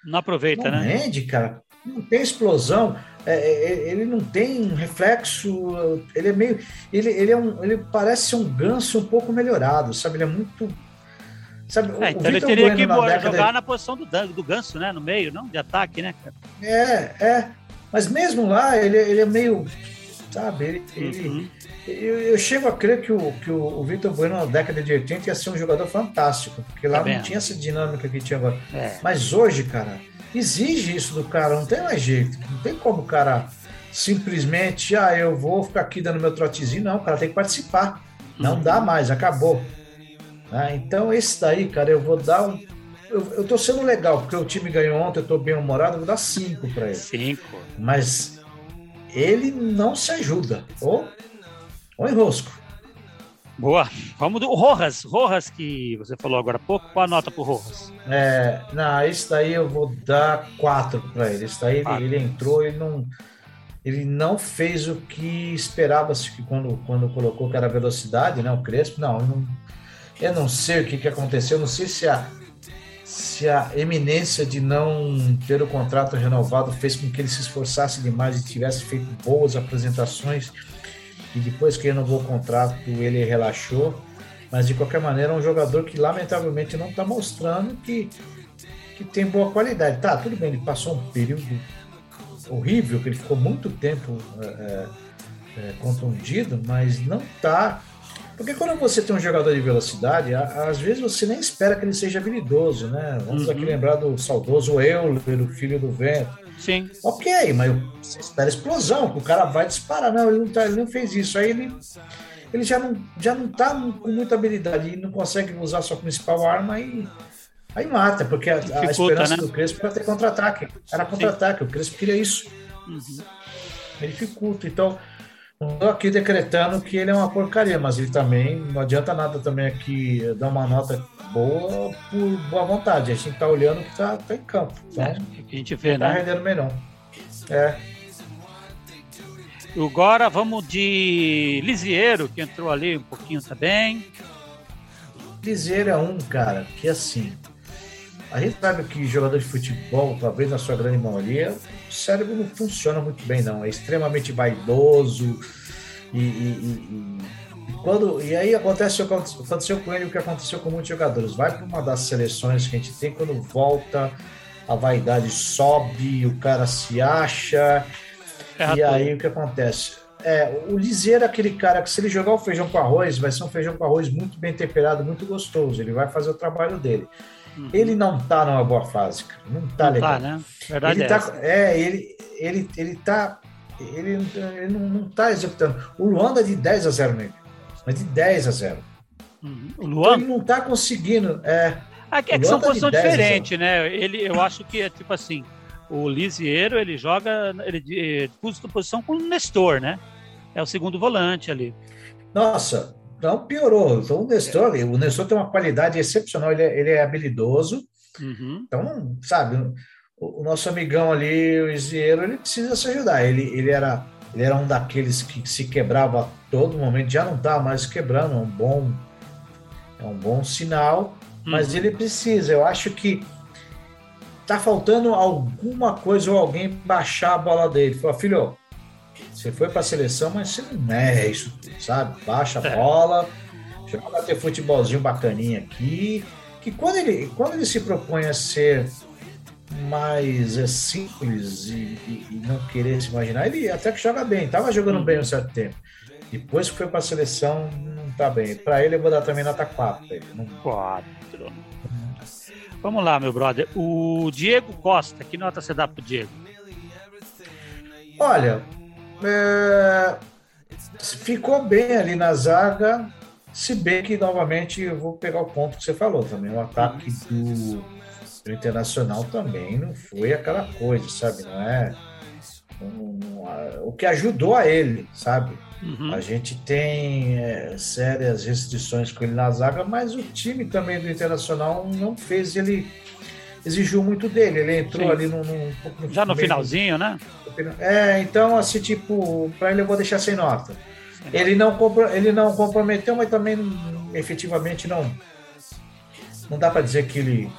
Não aproveita, não né? Rende, cara não tem explosão, é, é, é, ele não tem reflexo, ele é meio. Ele, ele, é um, ele parece ser um ganso um pouco melhorado, sabe? Ele é muito. Sabe, é, então ele teria bueno que na jogar na posição do, do ganso, né? No meio, não? De ataque, né, cara? É, é. Mas mesmo lá, ele, ele é meio. Sabe? Ele, uhum. ele eu, eu, chego a crer que o, que o, o Vitor Bueno na década de 80 ia ser um jogador fantástico, porque lá tá não tinha essa dinâmica que tinha agora. É. Mas hoje, cara exige isso do cara, não tem mais jeito. Não tem como o cara simplesmente, ah, eu vou ficar aqui dando meu trotezinho. Não, o cara tem que participar. Não dá mais, acabou. Ah, então, esse daí, cara, eu vou dar um. eu, eu tô sendo legal, porque o time ganhou ontem, eu tô bem humorado, vou dar cinco para ele. Cinco. Mas ele não se ajuda. Ou, ou enrosco. Boa. Vamos do Rojas. Rojas, que você falou agora há pouco. Qual a nota pro Rojas? É, não, esse daí eu vou dar quatro para ele. Esse daí ele, ele, entrou e não. Ele não fez o que esperava-se quando, quando colocou que era velocidade, né? O Crespo. Não, eu não, eu não sei o que, que aconteceu. Não sei se a, se a eminência de não ter o contrato renovado fez com que ele se esforçasse demais e tivesse feito boas apresentações e depois que renovou o contrato ele relaxou, mas de qualquer maneira é um jogador que lamentavelmente não está mostrando que, que tem boa qualidade. Tá, tudo bem, ele passou um período horrível, que ele ficou muito tempo é, é, é contundido, mas não está porque quando você tem um jogador de velocidade, às vezes você nem espera que ele seja habilidoso, né? Vamos uhum. aqui lembrar do saudoso Euler, o filho do vento. Sim. Ok, mas você espera explosão, que o cara vai disparar. Não, ele não, tá, ele não fez isso. Aí ele, ele já não, já não tá com muita habilidade e não consegue usar sua principal arma e aí mata, porque a, a esperança né? do Crespo era ter contra-ataque. Era contra-ataque, o Crespo queria isso. Uhum. Ele dificulta. Então, estou aqui decretando que ele é uma porcaria, mas ele também não adianta nada também aqui dar uma nota boa por boa vontade. A gente está olhando que está tá em campo. Então, é, a gente vê, tá né? rendendo melhor. É. Agora vamos de Lisieiro, que entrou ali um pouquinho também. Lisieiro é um cara que assim. A gente sabe que jogador de futebol, talvez na sua grande maioria, o cérebro não funciona muito bem, não. É extremamente vaidoso e, e, e, e quando e aí acontece o que aconteceu com ele o que aconteceu com muitos jogadores. Vai para uma das seleções que a gente tem quando volta a vaidade sobe, o cara se acha é e aí o que acontece? É, o Liseiro é aquele cara que se ele jogar o feijão com arroz, vai ser um feijão com arroz muito bem temperado, muito gostoso. Ele vai fazer o trabalho dele. Uhum. Ele não tá numa boa fase, cara. Não tá não legal. Tá, né? Verdade ele é, tá, é ele, ele, ele tá. Ele, ele não, não tá executando. O Luanda é de 10 a 0 nele. Mas de 10 a 0. Uhum. O Luan? Então ele não tá conseguindo. É, é que são posições diferentes, né? Ele, eu acho que é tipo assim. O Lisieiro, ele joga, ele disputa posição com o Nestor, né? É o segundo volante ali. Nossa, então piorou. Então o Nestor, o Nestor tem uma qualidade excepcional, ele é, ele é habilidoso. Uhum. Então, sabe, o, o, nosso amigão ali, o Isieiro, ele precisa se ajudar. Ele, ele, era, ele era um daqueles que se quebrava a todo momento, já não está mais quebrando, é um bom, é um bom sinal, mas uhum. ele precisa. Eu acho que tá faltando alguma coisa ou alguém baixar a bola dele. Falar, filho, você foi para a seleção, mas você não é isso, sabe? Baixa a é. bola, joga ter futebolzinho bacaninha aqui. Que quando ele, quando ele se propõe a ser mais é, simples e, e, e, não querer se imaginar, ele até que joga bem, tava jogando bem um certo tempo. Depois que foi para a seleção, não tá bem. Para ele, eu vou dar também nota 4. 4. Vamos lá, meu brother. O Diego Costa, que nota você dá pro Diego? Olha, é, ficou bem ali na zaga, se bem que novamente eu vou pegar o ponto que você falou também. O ataque do, do Internacional também não foi aquela coisa, sabe? Não é. o que ajudou a ele, sabe? Uhum. A gente tem é, sérias restrições com ele na zaga, mas o time também do Internacional não fez ele exigiu muito dele. Ele entrou Sim. ali no, já no finalzinho, né? É, então assim tipo para ele eu vou deixar sem nota. Ele não ele não comprometeu, mas também efetivamente não não dá para dizer que ele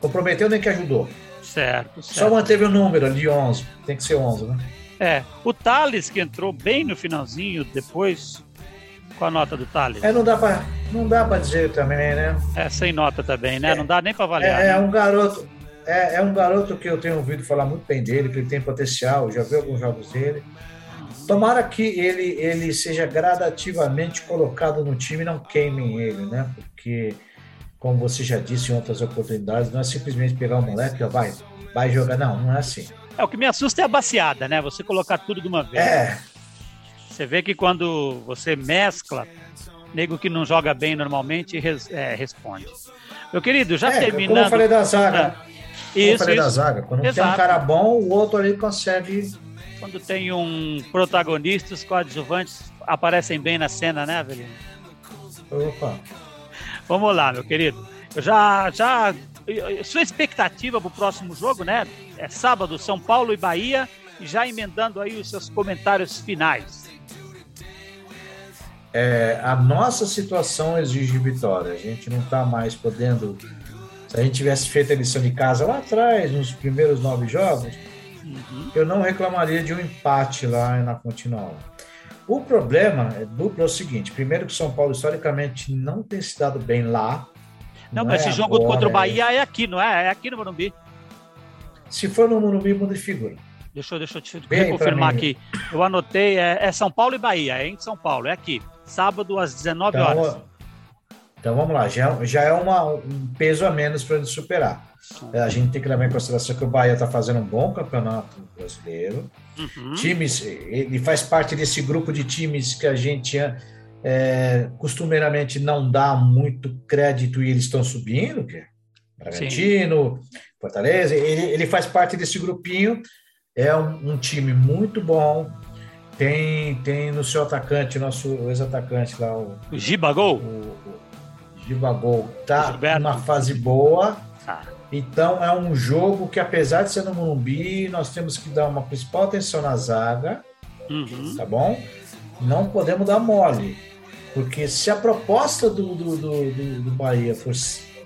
comprometeu nem que ajudou. Certo, certo. Só manteve o número ali 11, tem que ser 11, né? É, o Thales, que entrou bem no finalzinho, depois. Qual a nota do Thales? É, não dá para não dá dizer também, né? É, sem nota também, né? É, não dá nem para avaliar. É, é, né? um garoto. É, é um garoto que eu tenho ouvido falar muito bem dele, que ele tem potencial, já vi alguns jogos dele. Tomara que ele, ele seja gradativamente colocado no time e não queimem ele, né? Porque, como você já disse em outras oportunidades, não é simplesmente pegar o moleque e vai, vai jogar. Não, não é assim. É, o que me assusta é a baseada, né? Você colocar tudo de uma vez. É. Você vê que quando você mescla, nego que não joga bem normalmente res, é, responde. Meu querido, já é, terminando. Como eu falei da zaga. Ah, isso, eu falei isso. da zaga. Quando Exato. tem um cara bom, o outro ali consegue. Quando tem um protagonista, os coadjuvantes aparecem bem na cena, né, Avelino? Opa. Vamos lá, meu querido. Eu já, já. Sua expectativa para o próximo jogo, né? É sábado, São Paulo e Bahia. E já emendando aí os seus comentários finais. É, a nossa situação exige vitória. A gente não está mais podendo. Se a gente tivesse feito a lição de casa lá atrás, nos primeiros nove jogos, uhum. eu não reclamaria de um empate lá na Continental. O problema é duplo é o seguinte: primeiro que o São Paulo historicamente não tem se dado bem lá. Não, não mas é esse jogo contra o é Bahia é... é aqui, não é? É aqui no Morumbi. Se for no Morumbi, muda de figura. Deixa, deixa eu te confirmar aqui. Eu anotei, é, é, São Paulo e Bahia, é em São Paulo, é aqui. Sábado às 19 então, horas. Então vamos lá, já, já é uma, um peso a menos para ele superar. É, a gente tem que levar em consideração que o Bahia está fazendo um bom campeonato brasileiro. Uhum. Times, ele faz parte desse grupo de times que a gente é, costumeiramente não dá muito crédito e eles estão subindo, que é Bragantino, Sim. Fortaleza. Ele, ele faz parte desse grupinho. É um, um time muito bom. Tem, tem no seu atacante, nosso ex-atacante lá, o, o Gibagol. O, o Gibagol tá numa fase boa. Ah. Então é um jogo que, apesar de ser no Morumbi, nós temos que dar uma principal atenção na zaga, uhum. tá bom? Não podemos dar mole, porque se a proposta do, do, do, do Bahia for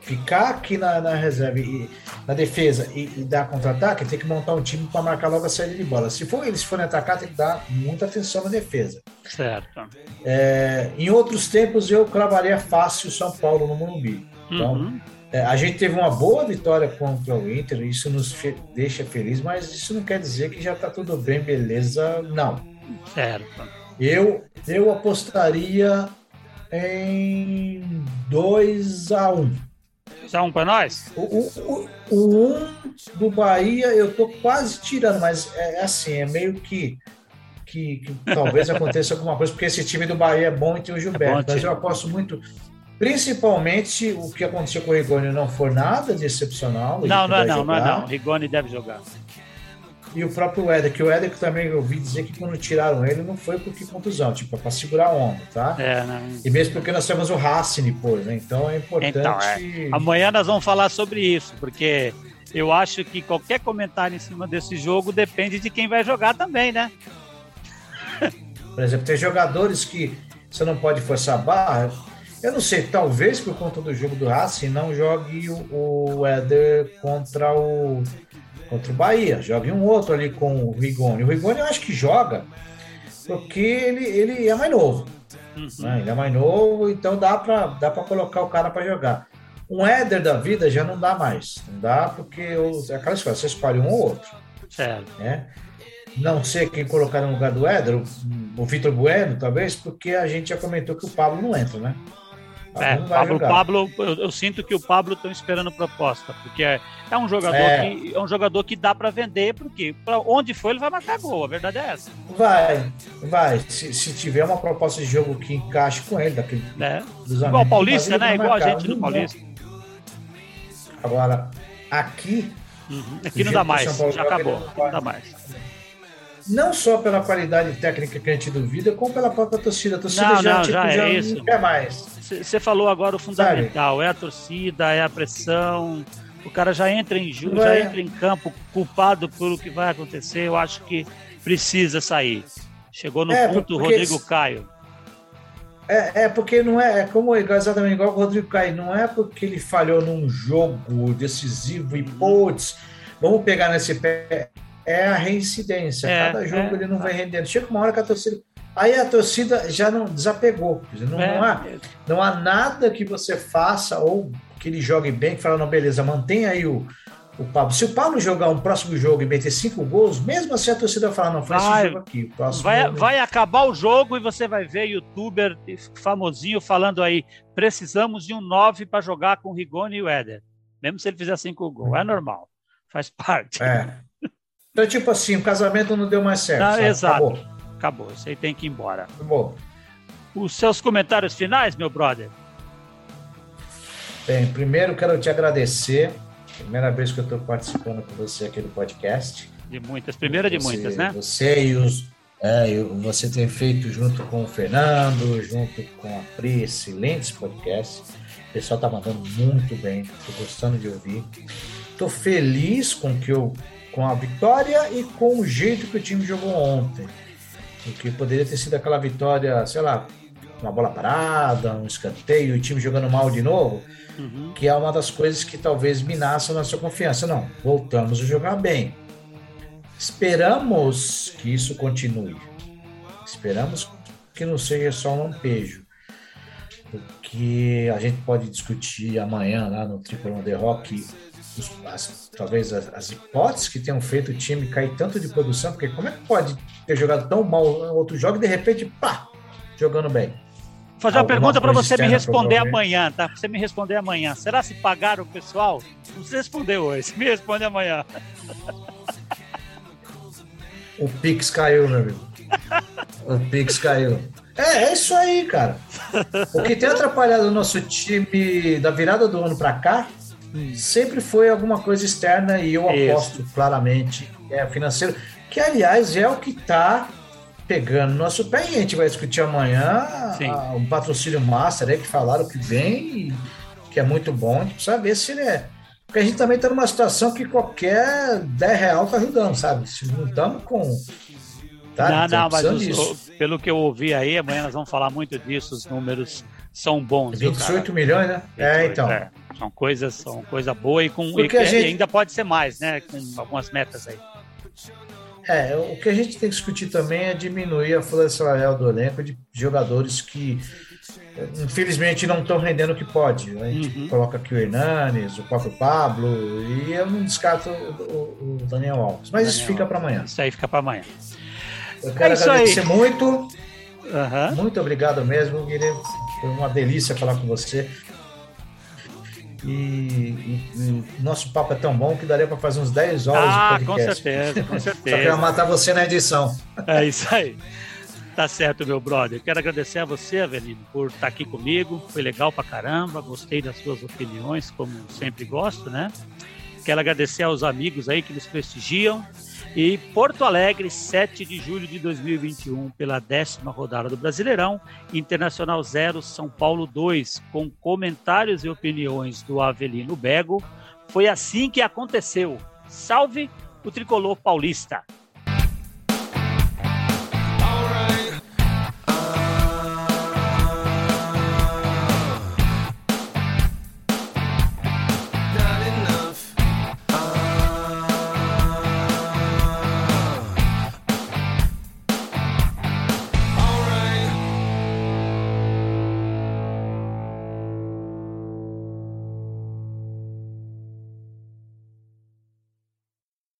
ficar aqui na, na reserva e na defesa e, e dar contra-ataque, tem que montar um time para marcar logo a saída de bola. Se for eles forem atacar, tem que dar muita atenção na defesa. Certo. É, em outros tempos eu cravaria fácil São Paulo no Morumbi. Então, uhum. É, a gente teve uma boa vitória contra o Inter, isso nos deixa feliz, mas isso não quer dizer que já está tudo bem, beleza, não. Certo. Eu, eu apostaria em 2 a 1 um. 2 a 1 um para nós? O 1 um, o, um do Bahia eu tô quase tirando, mas é, é assim, é meio que que, que, talvez [LAUGHS] aconteça alguma coisa, porque esse time do Bahia é bom e tem o Gilberto. É bom, mas eu aposto muito Principalmente o que aconteceu com o Rigoni não foi nada de excepcional. Não, não é não, não é não. Rigoni deve jogar. E o próprio Éder, que o Éder que também eu ouvi dizer que quando tiraram ele não foi porque contusão, tipo, é para segurar a onda, tá? É, não. E mesmo porque nós temos o Racing depois, né? Então é importante. Então, é. Amanhã nós vamos falar sobre isso, porque eu acho que qualquer comentário em cima desse jogo depende de quem vai jogar também, né? Por exemplo, tem jogadores que você não pode forçar a barra eu não sei, talvez por conta do jogo do Racing não jogue o, o Éder contra o contra o Bahia, jogue um outro ali com o Rigoni. O Rigoni eu acho que joga porque ele, ele é mais novo. Uhum. Né? Ele é mais novo, então dá para dá colocar o cara para jogar. Um Éder da vida já não dá mais. Não dá porque é aquela escola, você escolhe um ou outro. Certo. Né? Não sei quem colocar no lugar do Éder, o, o Vitor Bueno, talvez, porque a gente já comentou que o Pablo não entra, né? É, Pablo, Pablo eu, eu, sinto que o Pablo estão esperando proposta, porque é, é um jogador é. que é um jogador que dá para vender, porque para onde for ele vai marcar gol, a verdade é essa. Vai, vai. Se, se tiver uma proposta de jogo que encaixe com ele, daquele. É. Igual o Paulista, né? Igual a gente do Paulista. Agora, aqui. Uhum. Aqui não dá mais, já acabou. Não dá mais não só pela qualidade técnica que a gente duvida, como pela própria torcida. A torcida não, já, não, tipo, já, é já isso. não quer mais. Você falou agora o fundamental, Sabe? é a torcida, é a pressão. O cara já entra em ju, já entra em campo culpado pelo que vai acontecer. Eu acho que precisa sair. Chegou no é, ponto o Rodrigo Caio. É, é porque não é, é como exatamente igual o Rodrigo Caio, não é porque ele falhou num jogo decisivo e putz, vamos pegar nesse pé. É a reincidência. É, Cada jogo é, ele não vai rendendo. Chega uma hora que a torcida Aí a torcida já não desapegou. Não, é. não, há, não há nada que você faça ou que ele jogue bem, que fala, não, beleza, mantenha aí o, o Pablo. Se o Pablo jogar um próximo jogo e meter cinco gols, mesmo assim a torcida vai falar, não, faz vai, esse jogo aqui. vai, jogo... vai acabar o jogo e você vai ver youtuber famosinho falando aí, precisamos de um nove para jogar com o Rigoni e o Éder. Mesmo se ele fizer cinco gols. É normal. Faz parte. É. Então, tipo assim, o casamento não deu mais certo. Não, exato. Acabou. Acabou, isso aí tem que ir embora. Acabou. Os seus comentários finais, meu brother? Bem, primeiro quero te agradecer. Primeira vez que eu estou participando com você aqui do podcast. De muitas, primeira de você, muitas, né? Você e os. É, você tem feito junto com o Fernando, junto com a Pri, excelentes podcasts. O pessoal tá mandando muito bem, estou gostando de ouvir. Estou feliz com que eu, com a vitória e com o jeito que o time jogou ontem. Porque poderia ter sido aquela vitória, sei lá, uma bola parada, um escanteio, o time jogando mal de novo, uhum. que é uma das coisas que talvez minasse a nossa confiança. Não, voltamos a jogar bem. Esperamos que isso continue. Esperamos que não seja só um lampejo. Porque a gente pode discutir amanhã lá no Triple The Rock as, talvez as, as, hipóteses que tenham feito o time cair tanto de produção, porque como é que pode ter jogado tão mal outro jogo e de repente, pá, jogando bem? Vou fazer uma pergunta para você me responder amanhã, tá? Pra você me responder amanhã. Será se pagaram o pessoal? Não precisa responder hoje, me responde amanhã. O Pix caiu, meu amigo. O Pix caiu. É, é isso aí, cara. O que tem atrapalhado o nosso time da virada do ano para cá sempre foi alguma coisa externa e eu Isso. aposto claramente é financeiro, que aliás é o que está pegando nosso pé e a gente vai discutir amanhã a, o patrocínio master aí que falaram que vem, que é muito bom, a gente precisa ver se ele é. Porque a gente também está numa situação que qualquer 10 real tá ajudando, sabe? Se não estamos com. Tá? Não, não, mas os, pelo que eu ouvi aí, amanhã nós vamos falar muito disso, os números são bons. 28 viu, milhões, né? 28, é, então. É. São coisas, são coisa boa e com e, gente... e, ainda pode ser mais, né? Com algumas metas aí. É, o que a gente tem que discutir também é diminuir a folha salarial do elenco de jogadores que infelizmente não estão rendendo o que pode. A gente uhum. coloca aqui o Hernanes, o próprio Pablo, e eu não descarto o, o Daniel Alves. Mas Daniel isso fica para amanhã. Isso aí fica para amanhã. Eu quero é agradecer aí. muito. Uhum. Muito obrigado mesmo, Guilherme. Foi uma delícia falar com você. E, e, e, nosso papo é tão bom que daria para fazer uns 10 horas ah, de podcast. com certeza, com [LAUGHS] certeza. Só quero matar você na edição. É isso aí. Tá certo, meu brother. Quero agradecer a você, Avelino, por estar tá aqui comigo. Foi legal pra caramba. Gostei das suas opiniões, como sempre gosto, né? Quero agradecer aos amigos aí que nos prestigiam. E Porto Alegre, 7 de julho de 2021, pela décima rodada do Brasileirão, Internacional 0, São Paulo 2, com comentários e opiniões do Avelino Bego. Foi assim que aconteceu. Salve o tricolor paulista!